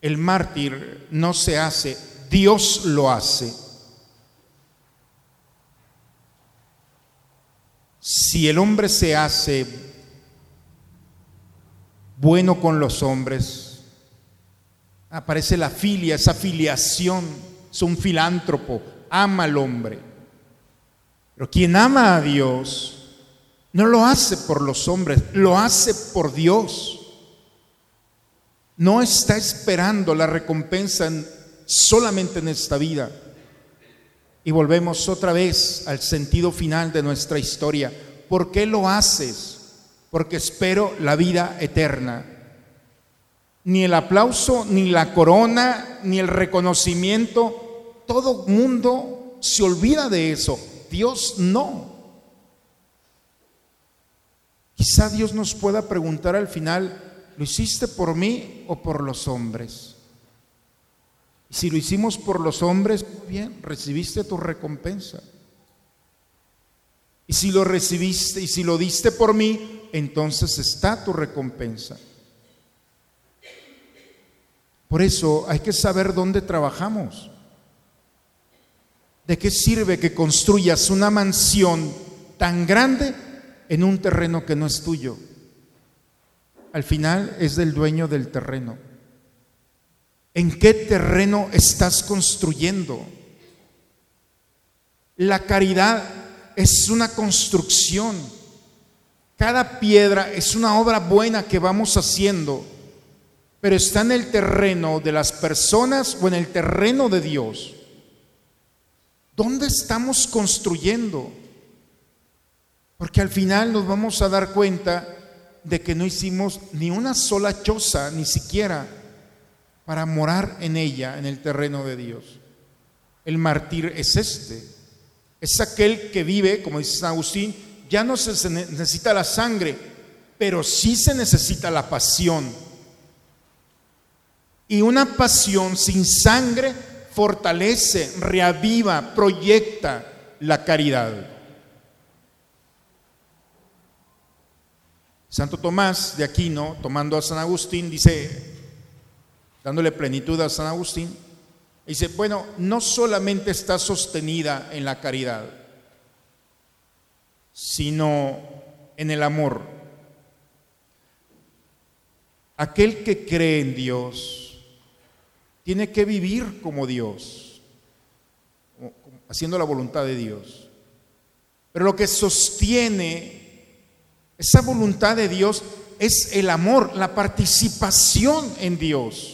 El mártir no se hace, Dios lo hace. Si el hombre se hace bueno con los hombres, aparece la filia, esa filiación, es un filántropo, ama al hombre. Pero quien ama a Dios no lo hace por los hombres, lo hace por Dios. No está esperando la recompensa solamente en esta vida. Y volvemos otra vez al sentido final de nuestra historia. ¿Por qué lo haces? Porque espero la vida eterna. Ni el aplauso, ni la corona, ni el reconocimiento, todo mundo se olvida de eso. Dios no. Quizá Dios nos pueda preguntar al final, ¿lo hiciste por mí o por los hombres? Si lo hicimos por los hombres, bien, recibiste tu recompensa. Y si lo recibiste y si lo diste por mí, entonces está tu recompensa. Por eso hay que saber dónde trabajamos. ¿De qué sirve que construyas una mansión tan grande en un terreno que no es tuyo? Al final es del dueño del terreno. ¿En qué terreno estás construyendo? La caridad es una construcción. Cada piedra es una obra buena que vamos haciendo, pero está en el terreno de las personas o en el terreno de Dios. ¿Dónde estamos construyendo? Porque al final nos vamos a dar cuenta de que no hicimos ni una sola choza, ni siquiera para morar en ella, en el terreno de Dios. El mártir es este, es aquel que vive, como dice San Agustín, ya no se necesita la sangre, pero sí se necesita la pasión. Y una pasión sin sangre fortalece, reaviva, proyecta, la caridad. Santo Tomás de Aquino, tomando a San Agustín, dice, dándole plenitud a San Agustín, dice, bueno, no solamente está sostenida en la caridad, sino en el amor. Aquel que cree en Dios tiene que vivir como Dios, haciendo la voluntad de Dios. Pero lo que sostiene esa voluntad de Dios es el amor, la participación en Dios.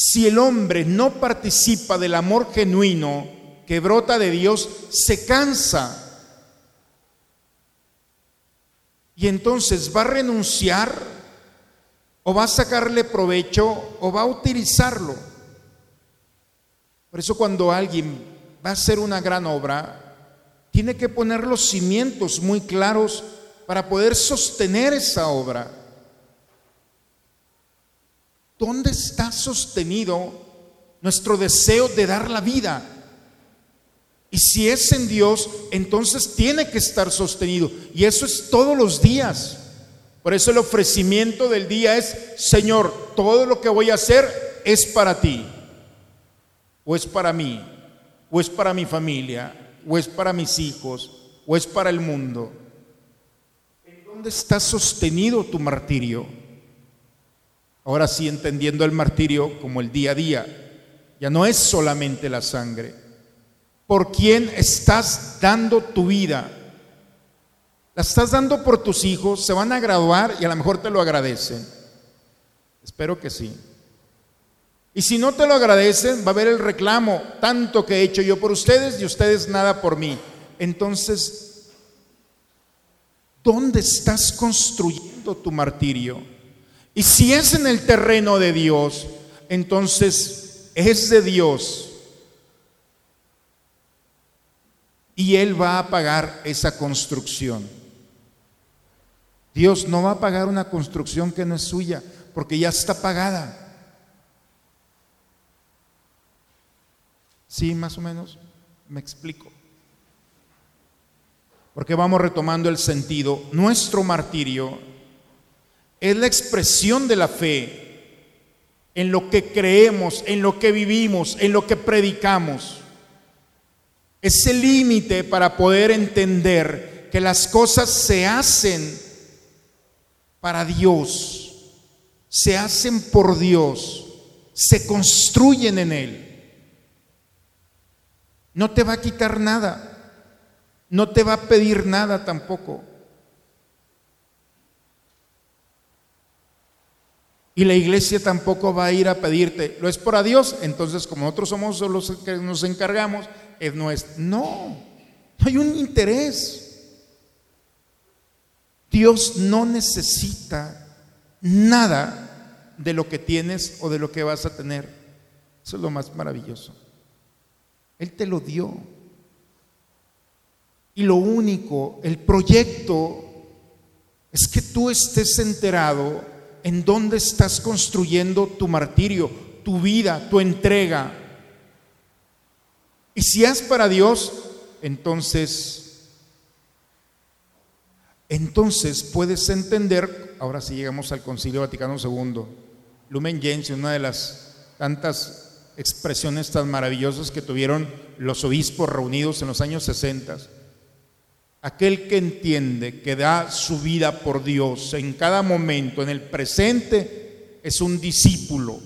Si el hombre no participa del amor genuino que brota de Dios, se cansa. Y entonces va a renunciar o va a sacarle provecho o va a utilizarlo. Por eso cuando alguien va a hacer una gran obra, tiene que poner los cimientos muy claros para poder sostener esa obra. ¿Dónde está sostenido nuestro deseo de dar la vida? Y si es en Dios, entonces tiene que estar sostenido. Y eso es todos los días. Por eso el ofrecimiento del día es, Señor, todo lo que voy a hacer es para ti. O es para mí. O es para mi familia. O es para mis hijos. O es para el mundo. ¿Dónde está sostenido tu martirio? Ahora sí, entendiendo el martirio como el día a día, ya no es solamente la sangre. ¿Por quién estás dando tu vida? La estás dando por tus hijos, se van a graduar y a lo mejor te lo agradecen. Espero que sí. Y si no te lo agradecen, va a haber el reclamo, tanto que he hecho yo por ustedes y ustedes nada por mí. Entonces, ¿Dónde estás construyendo tu martirio? Y si es en el terreno de Dios, entonces es de Dios. Y Él va a pagar esa construcción. Dios no va a pagar una construcción que no es suya, porque ya está pagada. ¿Sí, más o menos? Me explico porque vamos retomando el sentido, nuestro martirio es la expresión de la fe en lo que creemos, en lo que vivimos, en lo que predicamos. Es el límite para poder entender que las cosas se hacen para Dios, se hacen por Dios, se construyen en Él. No te va a quitar nada. No te va a pedir nada tampoco. Y la iglesia tampoco va a ir a pedirte, ¿lo es por Dios? Entonces, como nosotros somos los que nos encargamos, es nuestro. No, no hay un interés. Dios no necesita nada de lo que tienes o de lo que vas a tener. Eso es lo más maravilloso. Él te lo dio. Y lo único, el proyecto, es que tú estés enterado en dónde estás construyendo tu martirio, tu vida, tu entrega. Y si es para Dios, entonces, entonces puedes entender, ahora sí llegamos al Concilio Vaticano II, Lumen Gentium, una de las tantas expresiones tan maravillosas que tuvieron los obispos reunidos en los años 60 Aquel que entiende que da su vida por Dios en cada momento, en el presente, es un discípulo.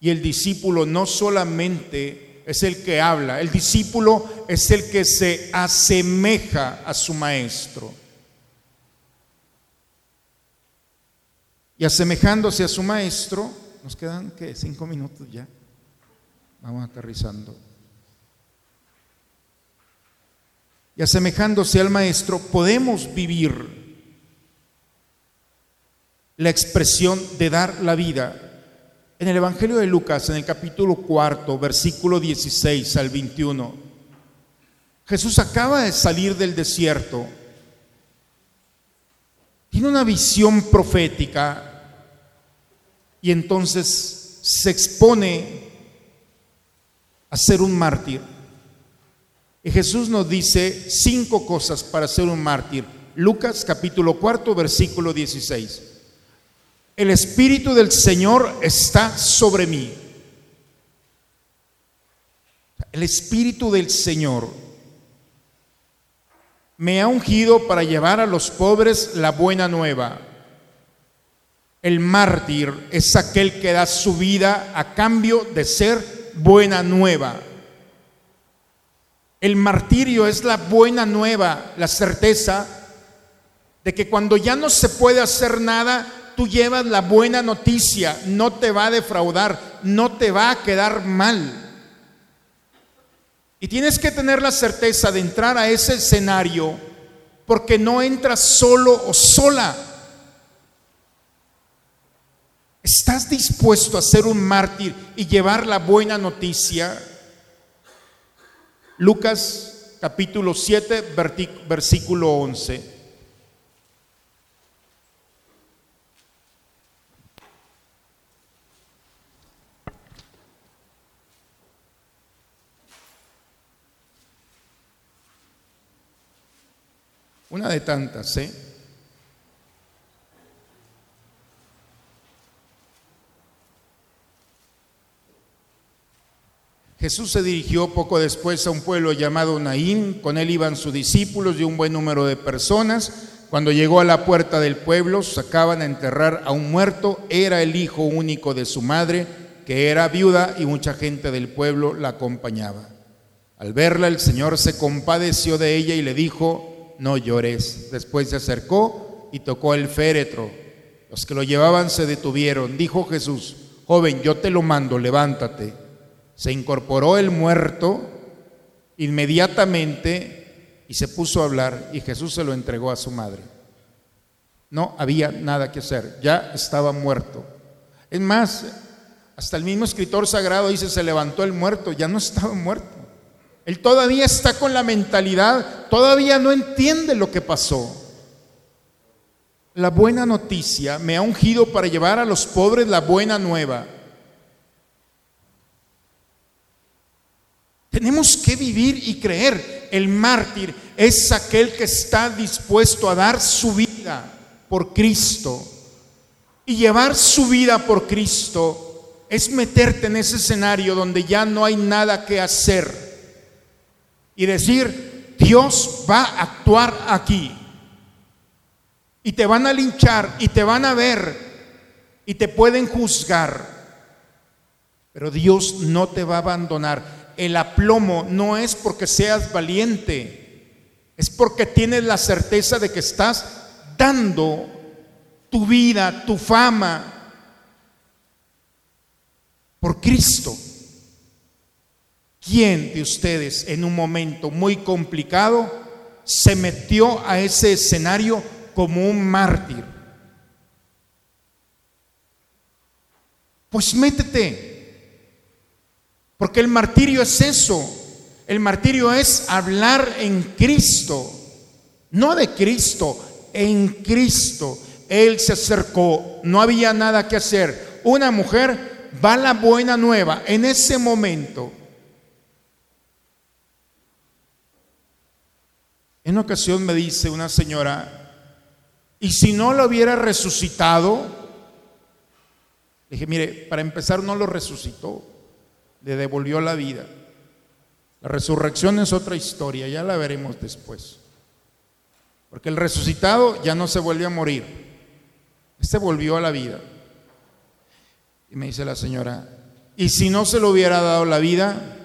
Y el discípulo no solamente es el que habla, el discípulo es el que se asemeja a su maestro. Y asemejándose a su maestro, nos quedan que cinco minutos ya. Vamos aterrizando. Y asemejándose al Maestro, podemos vivir la expresión de dar la vida. En el Evangelio de Lucas, en el capítulo cuarto, versículo 16 al 21, Jesús acaba de salir del desierto, tiene una visión profética y entonces se expone a ser un mártir. Y Jesús nos dice cinco cosas para ser un mártir. Lucas capítulo cuarto, versículo 16. El Espíritu del Señor está sobre mí. El Espíritu del Señor me ha ungido para llevar a los pobres la buena nueva. El mártir es aquel que da su vida a cambio de ser buena nueva. El martirio es la buena nueva, la certeza de que cuando ya no se puede hacer nada, tú llevas la buena noticia, no te va a defraudar, no te va a quedar mal. Y tienes que tener la certeza de entrar a ese escenario porque no entras solo o sola. ¿Estás dispuesto a ser un mártir y llevar la buena noticia? Lucas capítulo 7, versículo 11. Una de tantas, ¿eh? Jesús se dirigió poco después a un pueblo llamado Naín, con él iban sus discípulos y un buen número de personas. Cuando llegó a la puerta del pueblo, sacaban a enterrar a un muerto, era el hijo único de su madre, que era viuda y mucha gente del pueblo la acompañaba. Al verla, el Señor se compadeció de ella y le dijo, no llores. Después se acercó y tocó el féretro. Los que lo llevaban se detuvieron. Dijo Jesús, joven, yo te lo mando, levántate. Se incorporó el muerto inmediatamente y se puso a hablar y Jesús se lo entregó a su madre. No había nada que hacer, ya estaba muerto. Es más, hasta el mismo escritor sagrado dice, se levantó el muerto, ya no estaba muerto. Él todavía está con la mentalidad, todavía no entiende lo que pasó. La buena noticia me ha ungido para llevar a los pobres la buena nueva. Tenemos que vivir y creer. El mártir es aquel que está dispuesto a dar su vida por Cristo. Y llevar su vida por Cristo es meterte en ese escenario donde ya no hay nada que hacer y decir, Dios va a actuar aquí. Y te van a linchar y te van a ver y te pueden juzgar. Pero Dios no te va a abandonar. El aplomo no es porque seas valiente, es porque tienes la certeza de que estás dando tu vida, tu fama por Cristo. ¿Quién de ustedes en un momento muy complicado se metió a ese escenario como un mártir? Pues métete, porque el martirio es eso. El martirio es hablar en Cristo, no de Cristo, en Cristo. Él se acercó, no había nada que hacer. Una mujer va la buena nueva en ese momento En ocasión me dice una señora, ¿y si no lo hubiera resucitado? dije, mire, para empezar no lo resucitó, le devolvió la vida. La resurrección es otra historia, ya la veremos después. Porque el resucitado ya no se vuelve a morir, este volvió a la vida. Y me dice la señora, ¿y si no se lo hubiera dado la vida?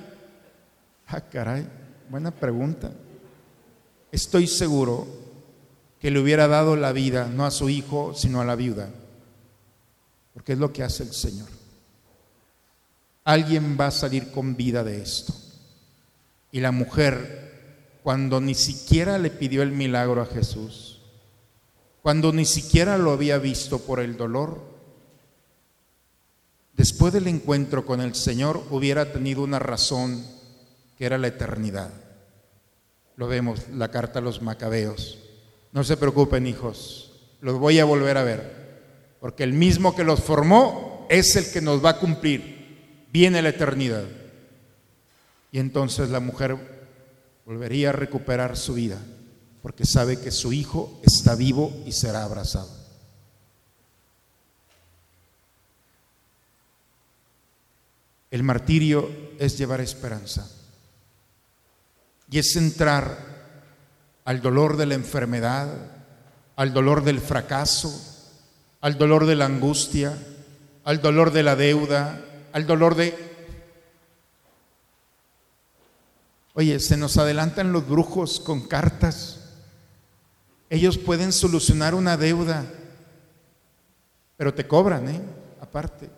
Ah, caray, buena pregunta estoy seguro que le hubiera dado la vida, no a su hijo, sino a la viuda. Porque es lo que hace el Señor. Alguien va a salir con vida de esto. Y la mujer, cuando ni siquiera le pidió el milagro a Jesús, cuando ni siquiera lo había visto por el dolor, después del encuentro con el Señor hubiera tenido una razón que era la eternidad. Lo vemos, la carta a los macabeos. No se preocupen, hijos, los voy a volver a ver, porque el mismo que los formó es el que nos va a cumplir. Viene la eternidad. Y entonces la mujer volvería a recuperar su vida, porque sabe que su hijo está vivo y será abrazado. El martirio es llevar esperanza y es entrar al dolor de la enfermedad, al dolor del fracaso, al dolor de la angustia, al dolor de la deuda, al dolor de... Oye, se nos adelantan los brujos con cartas. Ellos pueden solucionar una deuda, pero te cobran, ¿eh? Aparte.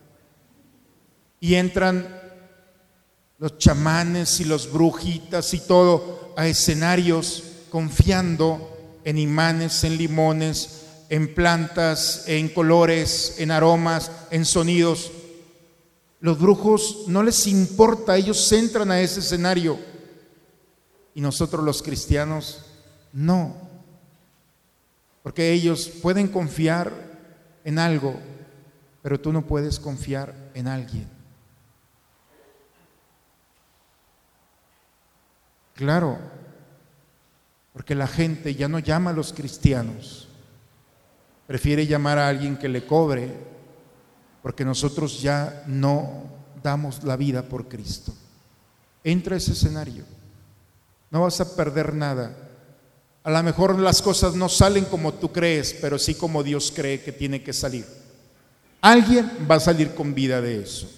Y entran los chamanes y los brujitas y todo a escenarios confiando en imanes, en limones, en plantas, en colores, en aromas, en sonidos. Los brujos no les importa, ellos entran a ese escenario. Y nosotros los cristianos no. Porque ellos pueden confiar en algo, pero tú no puedes confiar en alguien. Claro, porque la gente ya no llama a los cristianos, prefiere llamar a alguien que le cobre, porque nosotros ya no damos la vida por Cristo. Entra a ese escenario, no vas a perder nada. A lo mejor las cosas no salen como tú crees, pero sí como Dios cree que tiene que salir. Alguien va a salir con vida de eso.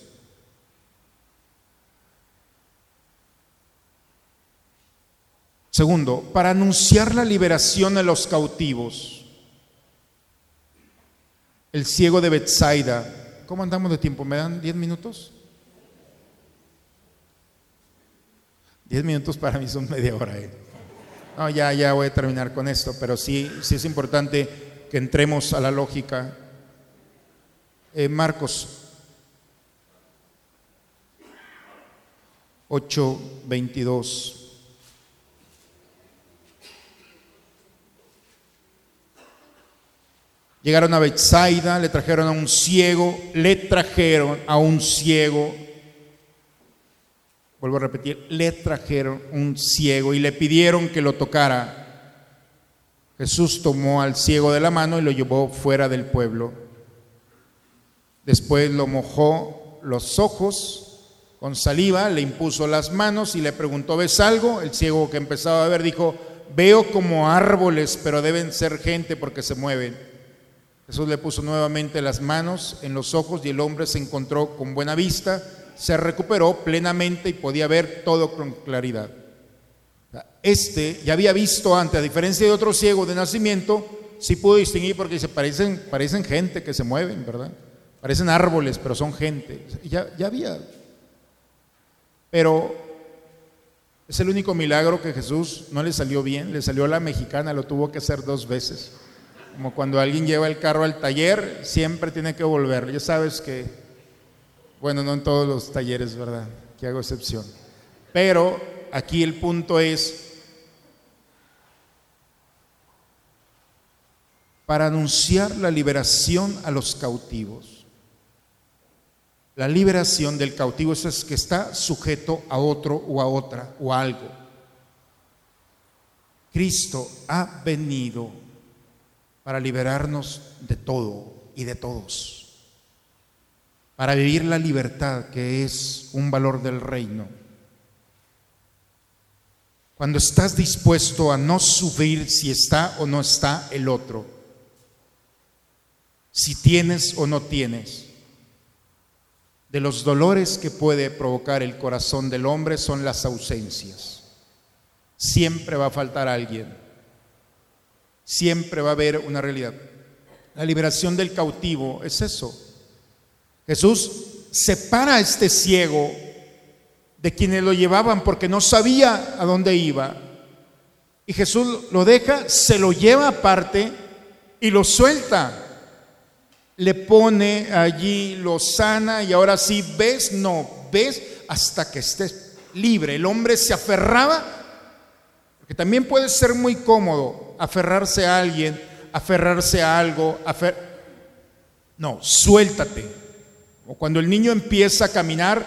Segundo, para anunciar la liberación a los cautivos. El ciego de Bethsaida. ¿Cómo andamos de tiempo? ¿Me dan 10 minutos? 10 minutos para mí son media hora. ¿eh? No, ya, ya voy a terminar con esto, pero sí, sí es importante que entremos a la lógica. Eh, Marcos 8, 22. Llegaron a Bethsaida, le trajeron a un ciego, le trajeron a un ciego. Vuelvo a repetir, le trajeron un ciego y le pidieron que lo tocara. Jesús tomó al ciego de la mano y lo llevó fuera del pueblo. Después lo mojó los ojos con saliva, le impuso las manos y le preguntó, ¿ves algo? El ciego que empezaba a ver dijo, veo como árboles, pero deben ser gente porque se mueven. Jesús le puso nuevamente las manos en los ojos y el hombre se encontró con buena vista, se recuperó plenamente y podía ver todo con claridad. Este ya había visto antes, a diferencia de otro ciego de nacimiento, sí pudo distinguir porque se parecen, parecen gente que se mueven, ¿verdad? Parecen árboles, pero son gente. Ya, ya había. Pero es el único milagro que Jesús no le salió bien, le salió a la mexicana, lo tuvo que hacer dos veces. Como cuando alguien lleva el carro al taller, siempre tiene que volver. Ya sabes que, bueno, no en todos los talleres, ¿verdad? Que hago excepción. Pero aquí el punto es, para anunciar la liberación a los cautivos. La liberación del cautivo es que está sujeto a otro o a otra o a algo. Cristo ha venido para liberarnos de todo y de todos, para vivir la libertad que es un valor del reino. Cuando estás dispuesto a no sufrir si está o no está el otro, si tienes o no tienes, de los dolores que puede provocar el corazón del hombre son las ausencias. Siempre va a faltar alguien siempre va a haber una realidad. La liberación del cautivo es eso. Jesús separa a este ciego de quienes lo llevaban porque no sabía a dónde iba. Y Jesús lo deja, se lo lleva aparte y lo suelta. Le pone allí, lo sana y ahora sí, ves, no, ves hasta que estés libre. El hombre se aferraba, porque también puede ser muy cómodo aferrarse a alguien, aferrarse a algo, no, suéltate. O cuando el niño empieza a caminar,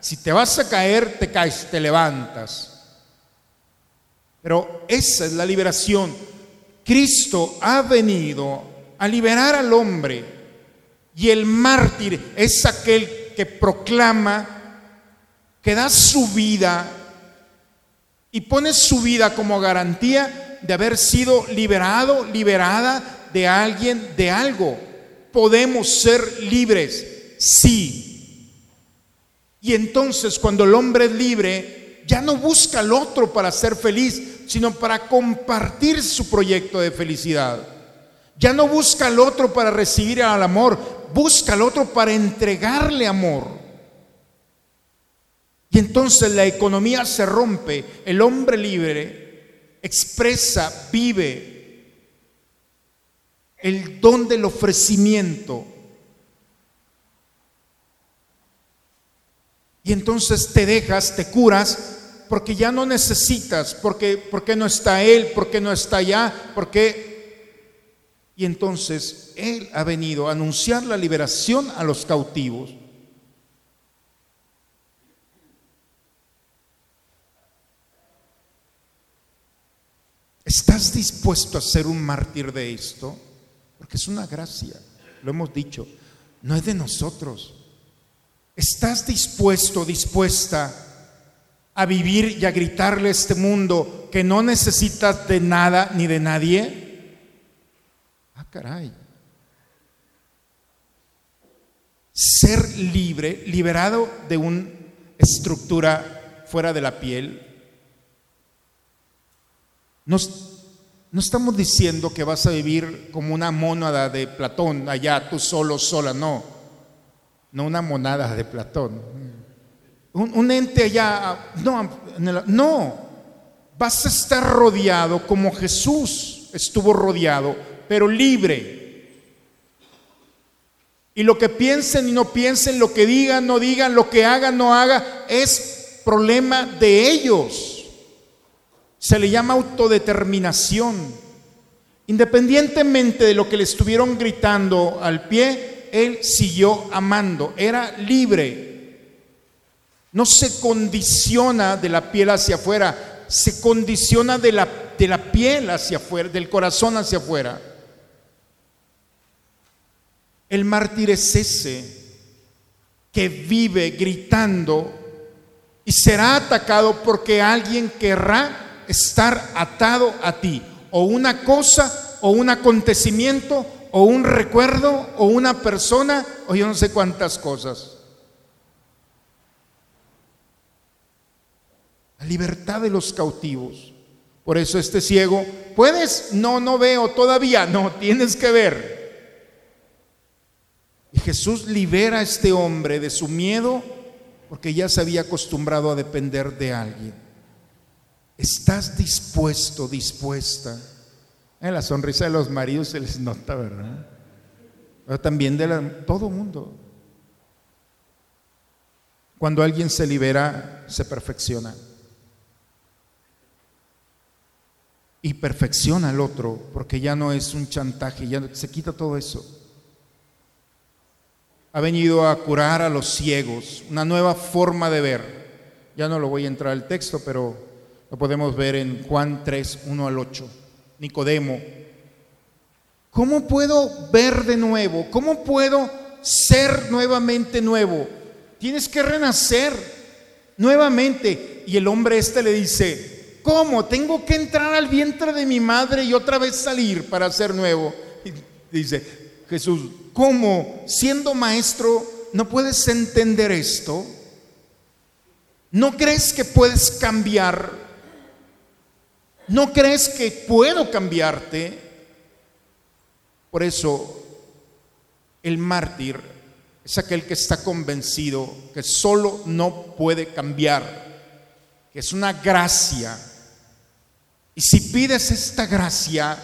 si te vas a caer, te caes, te levantas. Pero esa es la liberación. Cristo ha venido a liberar al hombre y el mártir es aquel que proclama, que da su vida y pone su vida como garantía de haber sido liberado, liberada de alguien, de algo. Podemos ser libres, sí. Y entonces cuando el hombre es libre, ya no busca al otro para ser feliz, sino para compartir su proyecto de felicidad. Ya no busca al otro para recibir al amor, busca al otro para entregarle amor. Y entonces la economía se rompe, el hombre libre expresa, vive el don del ofrecimiento. Y entonces te dejas, te curas porque ya no necesitas, porque, porque no está Él, porque no está allá, porque... Y entonces Él ha venido a anunciar la liberación a los cautivos. ¿Estás dispuesto a ser un mártir de esto? Porque es una gracia, lo hemos dicho, no es de nosotros. ¿Estás dispuesto, dispuesta a vivir y a gritarle a este mundo que no necesitas de nada ni de nadie? Ah, caray. Ser libre, liberado de una estructura fuera de la piel. No estamos diciendo que vas a vivir como una mónada de Platón, allá tú solo, sola, no. No una monada de Platón un, ente allá. No, no, vas a estar rodeado como Jesús estuvo rodeado, pero libre. Y lo que piensen y no piensen, lo que digan, no digan, lo que hagan, no haga, es problema de ellos. Se le llama autodeterminación. Independientemente de lo que le estuvieron gritando al pie, él siguió amando, era libre no se condiciona de la piel hacia afuera, se condiciona de la, de la piel hacia afuera, del corazón hacia afuera. El mártir es ese que vive gritando y será atacado porque alguien querrá estar atado a ti, o una cosa, o un acontecimiento, o un recuerdo, o una persona, o yo no sé cuántas cosas. la libertad de los cautivos. Por eso este ciego, ¿puedes? No, no veo todavía. No, [laughs] tienes que ver. Y Jesús libera a este hombre de su miedo porque ya se había acostumbrado a depender de alguien. ¿Estás dispuesto, dispuesta? En la sonrisa de los maridos se les nota, ¿verdad? Pero también de todo mundo. Cuando alguien se libera, se perfecciona. y perfecciona al otro, porque ya no es un chantaje, ya se quita todo eso. Ha venido a curar a los ciegos, una nueva forma de ver. Ya no lo voy a entrar al texto, pero podemos ver en Juan 3, 1 al 8. Nicodemo, ¿cómo puedo ver de nuevo? ¿Cómo puedo ser nuevamente nuevo? Tienes que renacer nuevamente. Y el hombre este le dice, ¿Cómo? Tengo que entrar al vientre de mi madre y otra vez salir para ser nuevo. dice Jesús, ¿cómo? Siendo maestro, ¿no puedes entender esto? ¿No crees que puedes cambiar? ¿No crees que puedo cambiarte? Por eso, el mártir es aquel que está convencido que solo no puede cambiar, que es una gracia y si pides esta gracia,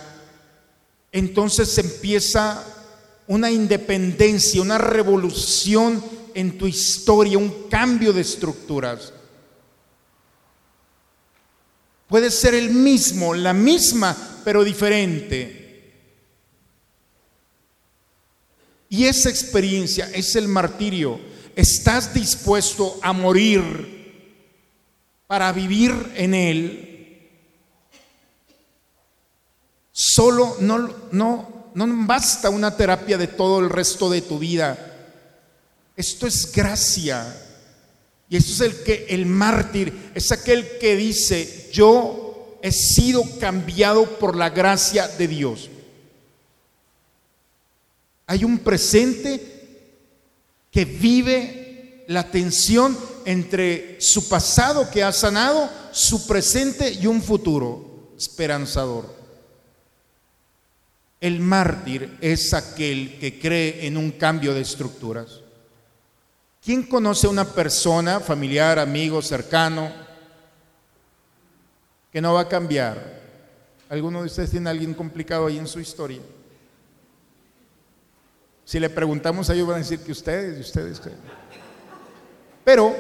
entonces empieza una independencia, una revolución en tu historia, un cambio de estructuras. Puede ser el mismo, la misma, pero diferente. Y esa experiencia es el martirio. ¿Estás dispuesto a morir para vivir en él? Solo no, no, no basta una terapia de todo el resto de tu vida. Esto es gracia. Y esto es el que el mártir es aquel que dice, yo he sido cambiado por la gracia de Dios. Hay un presente que vive la tensión entre su pasado que ha sanado, su presente y un futuro esperanzador. El mártir es aquel que cree en un cambio de estructuras. ¿Quién conoce a una persona, familiar, amigo, cercano, que no va a cambiar? ¿Alguno de ustedes tiene alguien complicado ahí en su historia? Si le preguntamos a ellos van a decir que ustedes, ustedes. Pero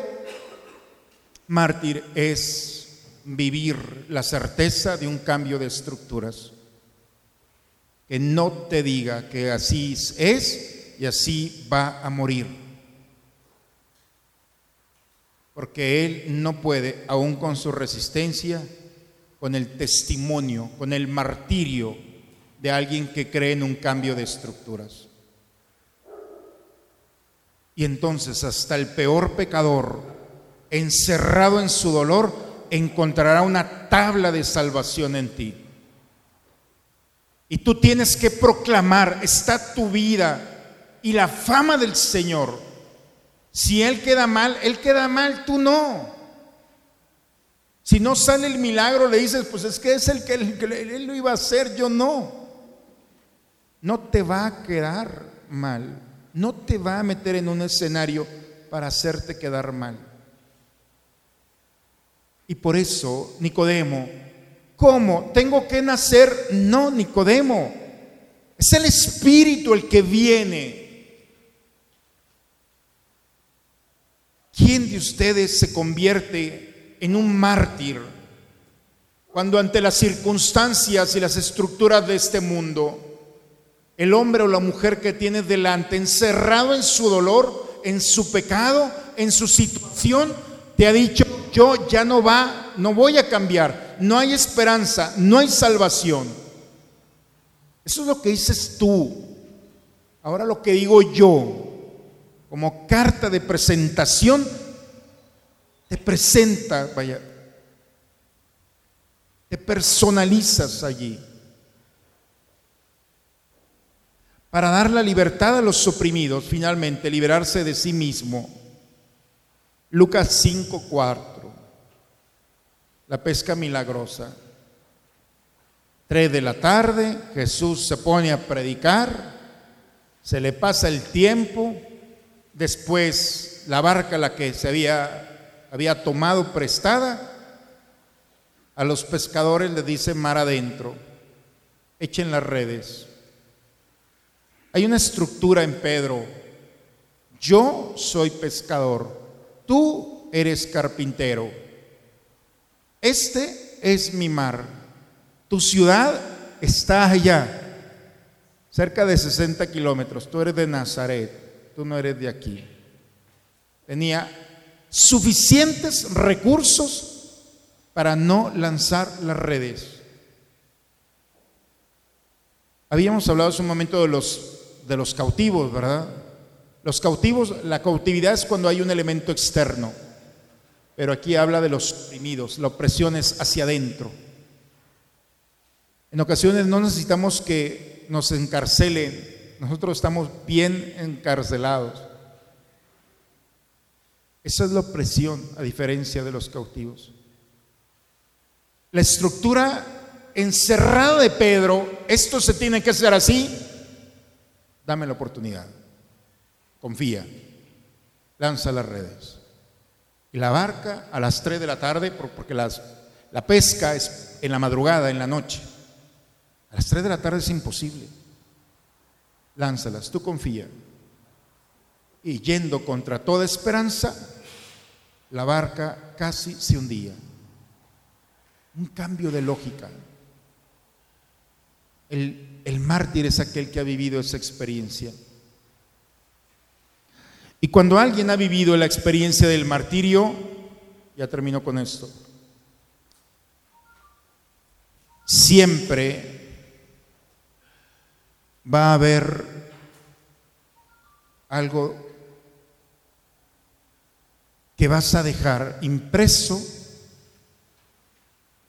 mártir es vivir la certeza de un cambio de estructuras que no te diga que así es y así va a morir. Porque Él no puede, aún con su resistencia, con el testimonio, con el martirio de alguien que cree en un cambio de estructuras. Y entonces hasta el peor pecador, encerrado en su dolor, encontrará una tabla de salvación en ti. Y tú tienes que proclamar, está tu vida y la fama del Señor. Si Él queda mal, Él queda mal, tú no. Si no sale el milagro, le dices, pues es que es el que, Él lo iba a hacer, yo no. No te va a quedar mal, no te va a meter en un escenario para hacerte quedar mal. Y por eso Nicodemo ¿Cómo? ¿Tengo que nacer? No, Nicodemo. Es el Espíritu el que viene. ¿Quién de ustedes se convierte en un mártir cuando ante las circunstancias y las estructuras de este mundo, el hombre o la mujer que tiene delante, encerrado en su dolor, en su pecado, en su situación, te ha dicho, yo ya no va, no voy a cambiar, no hay esperanza, no hay salvación. Eso es lo que dices tú. Ahora lo que digo yo, como carta de presentación, te presenta, vaya, te personalizas allí. Para dar la libertad a los oprimidos, finalmente liberarse de sí mismo. Lucas 5:4 la pesca milagrosa. Tres de la tarde, Jesús se pone a predicar, se le pasa el tiempo, después la barca la que se había, había tomado prestada, a los pescadores le dice mar adentro, echen las redes. Hay una estructura en Pedro, yo soy pescador, tú eres carpintero. Este es mi mar. Tu ciudad está allá, cerca de 60 kilómetros. Tú eres de Nazaret, tú no eres de aquí. Tenía suficientes recursos para no lanzar las redes. Habíamos hablado hace un momento de los, de los cautivos, ¿verdad? Los cautivos, la cautividad es cuando hay un elemento externo. Pero aquí habla de los oprimidos, la opresión es hacia adentro. En ocasiones no necesitamos que nos encarcelen, nosotros estamos bien encarcelados. Esa es la opresión a diferencia de los cautivos. La estructura encerrada de Pedro, esto se tiene que hacer así, dame la oportunidad, confía, lanza las redes. Y la barca a las 3 de la tarde, porque la pesca es en la madrugada, en la noche. A las 3 de la tarde es imposible. Lánzalas, tú confía. Y yendo contra toda esperanza, la barca casi se hundía. Un cambio de lógica. El, el mártir es aquel que ha vivido esa experiencia. Y cuando alguien ha vivido la experiencia del martirio, ya termino con esto, siempre va a haber algo que vas a dejar impreso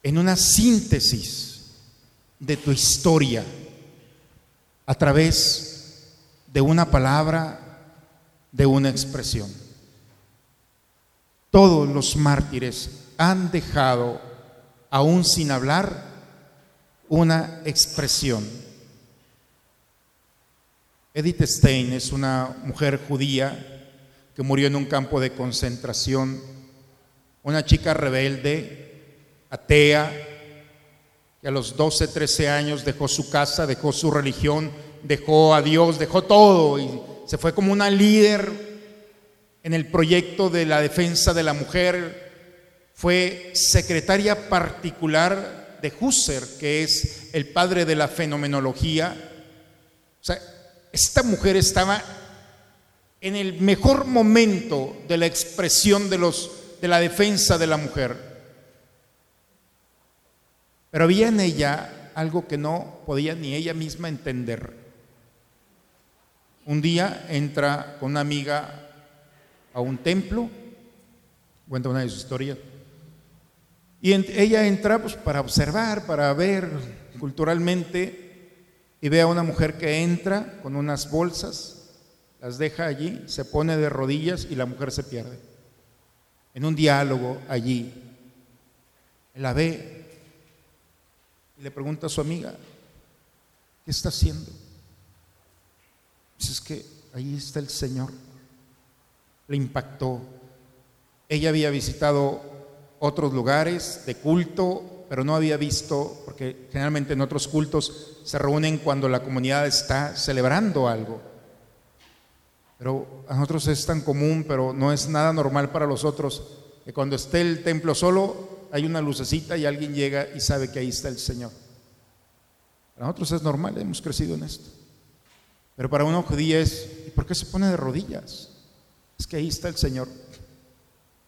en una síntesis de tu historia a través de una palabra, de una expresión. Todos los mártires han dejado, aún sin hablar, una expresión. Edith Stein es una mujer judía que murió en un campo de concentración, una chica rebelde, atea, que a los 12, 13 años dejó su casa, dejó su religión, dejó a Dios, dejó todo y se fue como una líder en el proyecto de la defensa de la mujer. Fue secretaria particular de Husserl, que es el padre de la fenomenología. O sea, esta mujer estaba en el mejor momento de la expresión de, los, de la defensa de la mujer. Pero había en ella algo que no podía ni ella misma entender. Un día entra con una amiga a un templo, cuenta una de sus historias, y ella entra pues, para observar, para ver culturalmente, y ve a una mujer que entra con unas bolsas las deja allí, se pone de rodillas y la mujer se pierde. En un diálogo allí, la ve y le pregunta a su amiga, ¿qué está haciendo? Dice, es que ahí está el Señor. Le impactó. Ella había visitado otros lugares de culto, pero no había visto, porque generalmente en otros cultos se reúnen cuando la comunidad está celebrando algo. Pero a nosotros es tan común, pero no es nada normal para los otros, que cuando esté el templo solo, hay una lucecita y alguien llega y sabe que ahí está el Señor. Para nosotros es normal, hemos crecido en esto. Pero para uno judío es, ¿y por qué se pone de rodillas? Es que ahí está el Señor,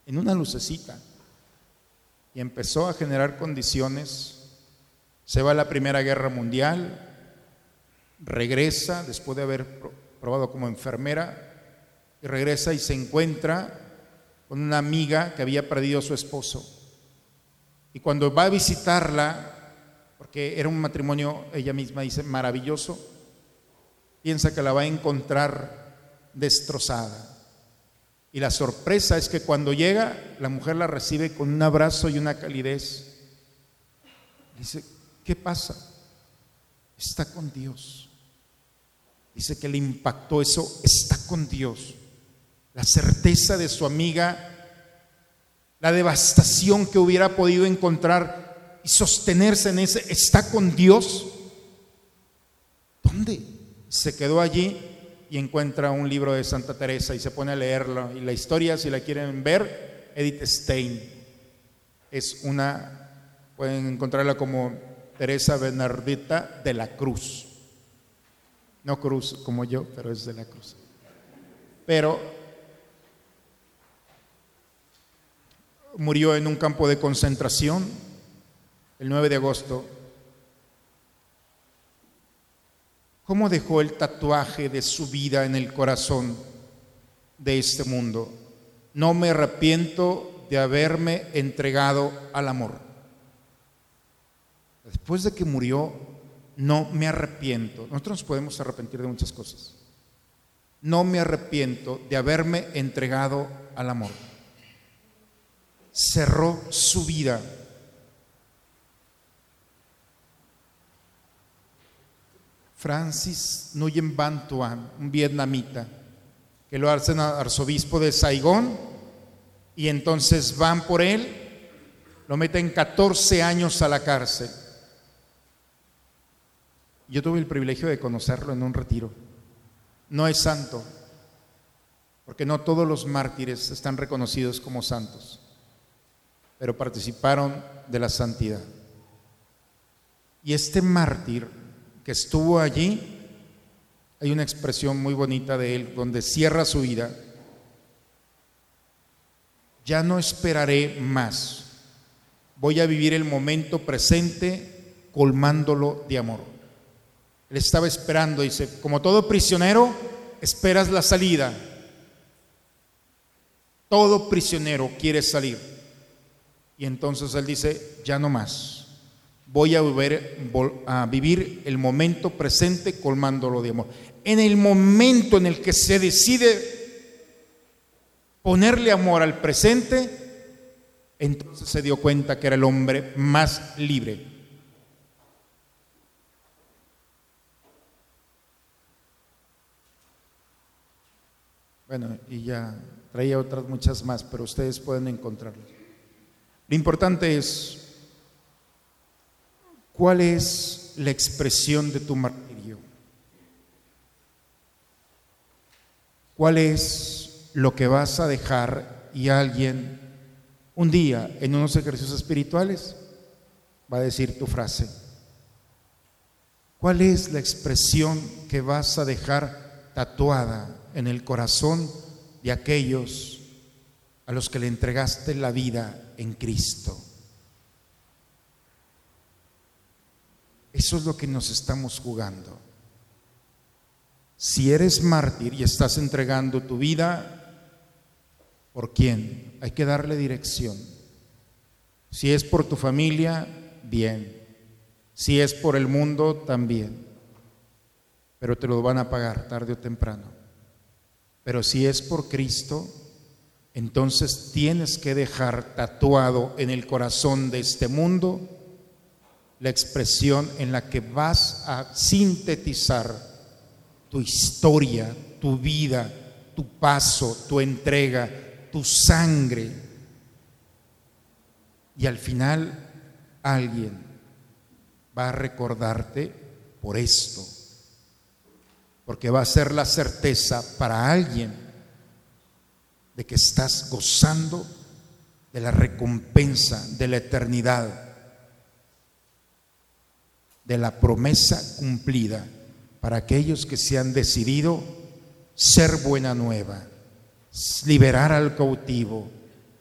en una lucecita. Y empezó a generar condiciones. Se va a la Primera Guerra Mundial, regresa después de haber probado como enfermera, y regresa y se encuentra con una amiga que había perdido a su esposo. Y cuando va a visitarla, porque era un matrimonio, ella misma dice, maravilloso, piensa que la va a encontrar destrozada. Y la sorpresa es que cuando llega, la mujer la recibe con un abrazo y una calidez. Dice, ¿qué pasa? Está con Dios. Dice que le impactó eso, está con Dios. La certeza de su amiga, la devastación que hubiera podido encontrar y sostenerse en ese, está con Dios. ¿Dónde? Se quedó allí y encuentra un libro de Santa Teresa y se pone a leerlo. Y la historia, si la quieren ver, Edith Stein. Es una, pueden encontrarla como Teresa Bernardita de la Cruz. No cruz como yo, pero es de la cruz. Pero murió en un campo de concentración el 9 de agosto. ¿Cómo dejó el tatuaje de su vida en el corazón de este mundo? No me arrepiento de haberme entregado al amor. Después de que murió, no me arrepiento. Nosotros nos podemos arrepentir de muchas cosas. No me arrepiento de haberme entregado al amor. Cerró su vida. Francis Nguyen Van Tuan, un vietnamita, que lo hacen arzobispo de Saigón, y entonces van por él, lo meten 14 años a la cárcel yo tuve el privilegio de conocerlo en un retiro. No es santo, porque no todos los mártires están reconocidos como santos, pero participaron de la santidad. Y este mártir que estuvo allí, hay una expresión muy bonita de él, donde cierra su vida, ya no esperaré más, voy a vivir el momento presente colmándolo de amor. Él estaba esperando, dice, como todo prisionero, esperas la salida. Todo prisionero quiere salir. Y entonces él dice, ya no más. Voy a vivir, el momento presente colmándolo de amor. En el momento en el que se decide ponerle amor al presente, entonces se dio cuenta que era el hombre más libre. Bueno, y ya traía otras muchas más, pero ustedes pueden encontrarlas. Lo importante es, ¿cuál es la expresión de tu martirio? ¿Cuál es lo que vas a dejar y alguien un día en unos ejercicios espirituales va a decir tu frase. ¿Cuál es la expresión que vas a dejar tatuada en el corazón de aquellos a los que le entregaste la vida en Cristo? Eso es lo que nos estamos jugando. Si eres mártir y estás entregando tu vida ¿Por quién? Hay que darle dirección. Si es por tu familia, bien. Si es por el mundo, también. Pero te lo van a pagar tarde o temprano. Pero si es por Cristo, entonces tienes que dejar tatuado en el corazón de este mundo la expresión en la que vas a sintetizar tu historia, tu vida, tu paso, tu entrega, tu sangre. Y al final alguien va a recordarte por esto, porque va a ser la certeza para alguien de que estás gozando de la recompensa de la eternidad, de la promesa cumplida para aquellos que se han decidido ser buena nueva liberar al cautivo,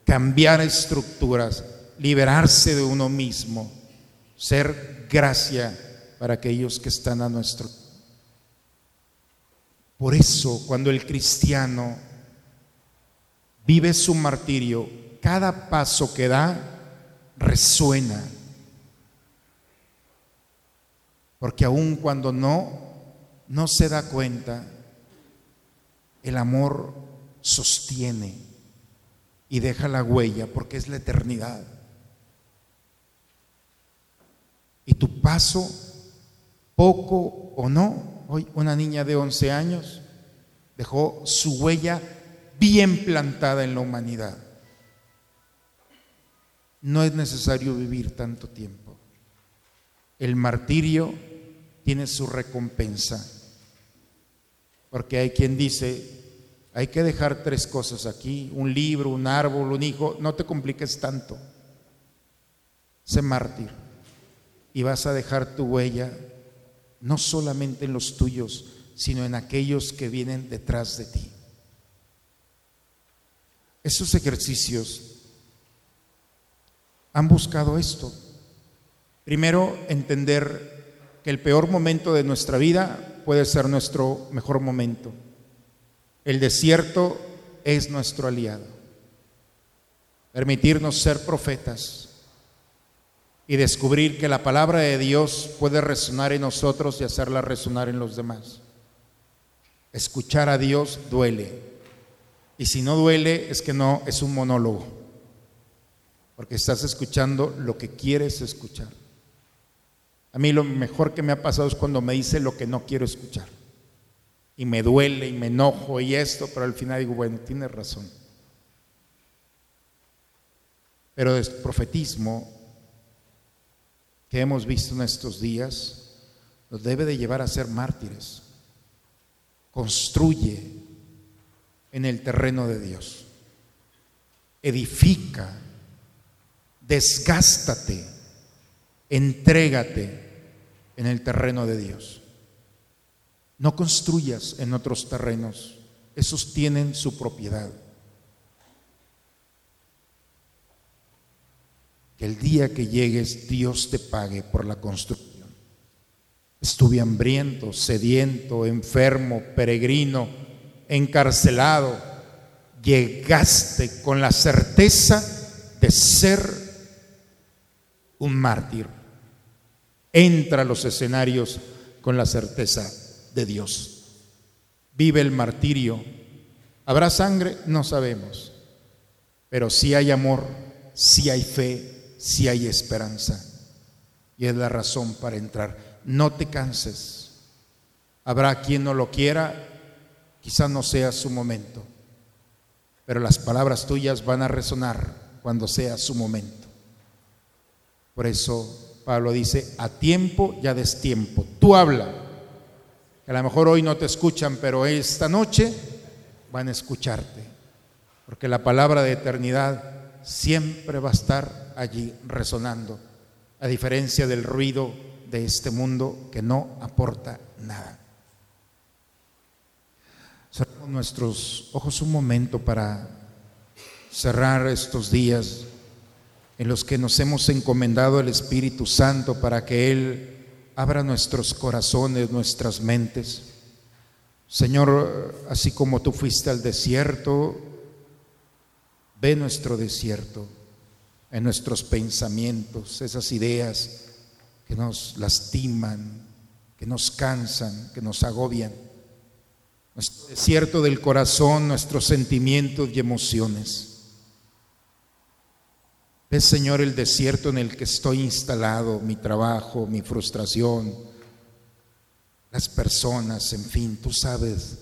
cambiar estructuras, liberarse de uno mismo, ser gracia para aquellos que están a nuestro. Por eso, cuando el cristiano vive su martirio, cada paso que da resuena. Porque aun cuando no, no se da cuenta, el amor sostiene y deja la huella porque es la eternidad. Y tu paso, poco o no, hoy una niña de 11 años dejó su huella bien plantada en la humanidad. No es necesario vivir tanto tiempo. El martirio tiene su recompensa. Porque hay quien dice, hay que dejar tres cosas aquí, un libro, un árbol, un hijo, no te compliques tanto. Sé mártir y vas a dejar tu huella no solamente en los tuyos, sino en aquellos que vienen detrás de ti. Esos ejercicios han buscado esto. Primero, entender que el peor momento de nuestra vida puede ser nuestro mejor momento. El desierto es nuestro aliado. Permitirnos ser profetas y descubrir que la palabra de Dios puede resonar en nosotros y hacerla resonar en los demás. Escuchar a Dios duele. Y si no duele es que no es un monólogo. Porque estás escuchando lo que quieres escuchar. A mí lo mejor que me ha pasado es cuando me dice lo que no quiero escuchar y me duele y me enojo y esto, pero al final digo, bueno, tienes razón. Pero el profetismo que hemos visto en estos días nos debe de llevar a ser mártires. Construye en el terreno de Dios. Edifica, desgástate, entrégate en el terreno de Dios. No construyas en otros terrenos, esos tienen su propiedad. Que el día que llegues Dios te pague por la construcción. Estuve hambriento, sediento, enfermo, peregrino, encarcelado. Llegaste con la certeza de ser un mártir. Entra a los escenarios con la certeza de Dios. Vive el martirio. ¿Habrá sangre? No sabemos. Pero si hay amor, si hay fe, si hay esperanza. Y es la razón para entrar. No te canses. Habrá quien no lo quiera, quizás no sea su momento, pero las palabras tuyas van a resonar cuando sea su momento. Por eso Pablo dice, a tiempo y a destiempo, tú habla. A lo mejor hoy no te escuchan, pero esta noche van a escucharte, porque la palabra de eternidad siempre va a estar allí resonando a diferencia del ruido de este mundo que no aporta nada. Cerramos nuestros ojos un momento para cerrar estos días en los que nos hemos encomendado al Espíritu Santo para que Él abra nuestros corazones, nuestras mentes. Señor, así como tú fuiste al desierto, ve nuestro desierto en nuestros pensamientos, esas ideas que nos lastiman, que nos cansan, que nos agobian. Nuestro desierto del corazón, nuestros sentimientos y emociones. Es, Señor, el desierto en el que estoy instalado, mi trabajo, mi frustración, las personas, en fin, tú sabes.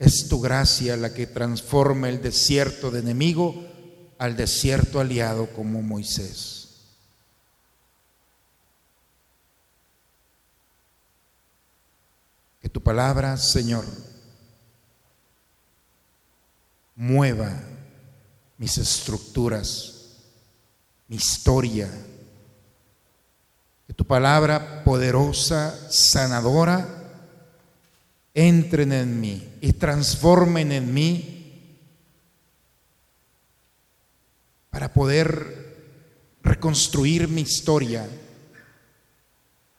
Es tu gracia la que transforma el desierto de enemigo al desierto aliado como Moisés. Que tu palabra, Señor, mueva mis estructuras, mi historia. Que tu palabra poderosa, sanadora, entren en mí y transformen en mí para poder reconstruir mi historia,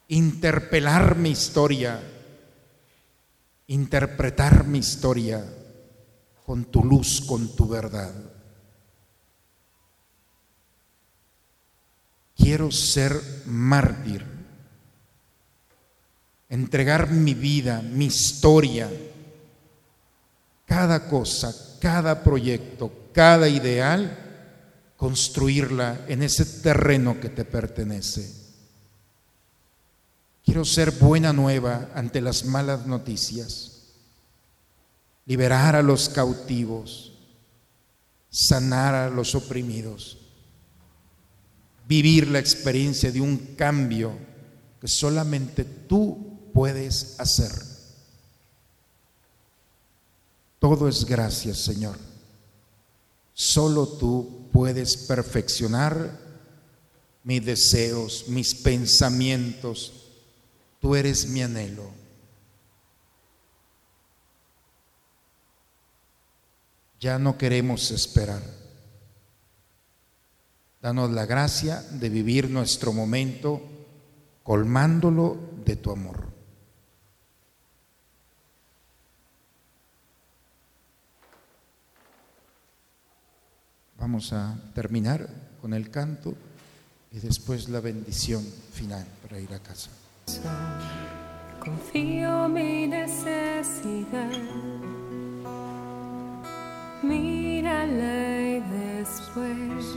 interpelar mi historia, interpretar mi historia con tu luz, con tu verdad. Quiero ser mártir, entregar mi vida, mi historia, cada cosa, cada proyecto, cada ideal construirla en ese terreno que te pertenece. Quiero ser buena nueva ante las malas noticias, liberar a los cautivos, sanar a los oprimidos, vivir la experiencia de un cambio que solamente tú puedes hacer. Todo es gracias, Señor. Solo tú puedes perfeccionar mis deseos, mis pensamientos. Tú eres mi anhelo. Ya no queremos esperar. Danos la gracia de vivir nuestro momento colmándolo de tu amor. Vamos a terminar con el canto y después la bendición final para ir a casa. Confío mi necesidad, mírala y después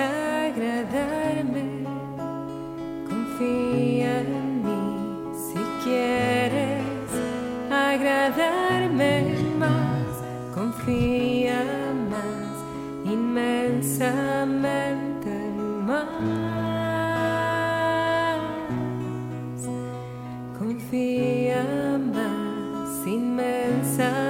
agradarme. Confía en mí si quieres agradarme más. Confía más inmensamente más. Confía más inmensamente.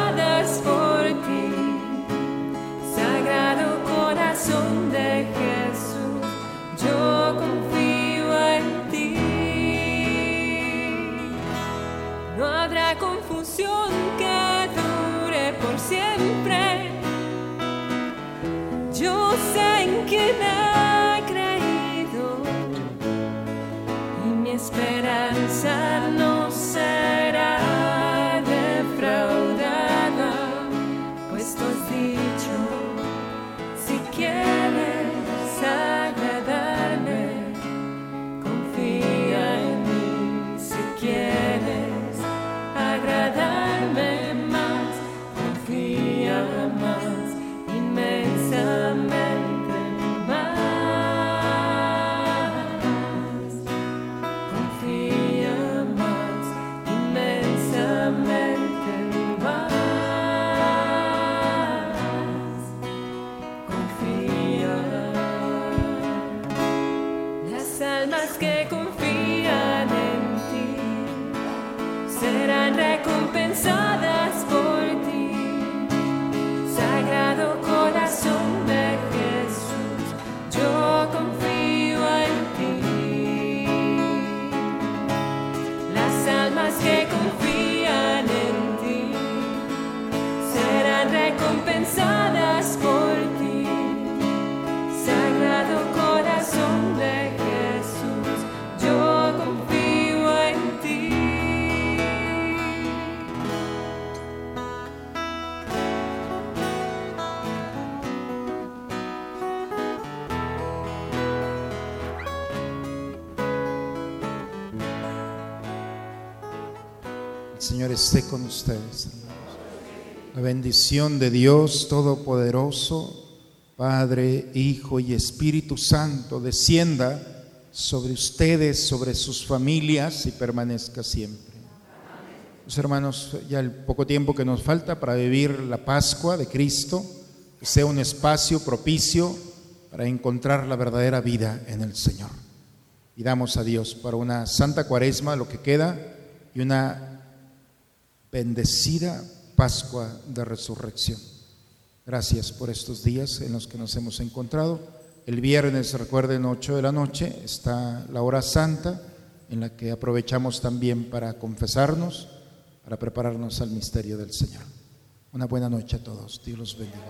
de Jesús, yo confío en ti. No habrá confusión que Señor esté con ustedes. La bendición de Dios Todopoderoso, Padre, Hijo y Espíritu Santo, descienda sobre ustedes, sobre sus familias y permanezca siempre. Los hermanos, ya el poco tiempo que nos falta para vivir la Pascua de Cristo, que sea un espacio propicio para encontrar la verdadera vida en el Señor. Y damos a Dios para una santa cuaresma, lo que queda, y una bendecida Pascua de Resurrección. Gracias por estos días en los que nos hemos encontrado. El viernes, recuerden, 8 de la noche, está la hora santa en la que aprovechamos también para confesarnos, para prepararnos al misterio del Señor. Una buena noche a todos. Dios los bendiga.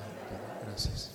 Gracias.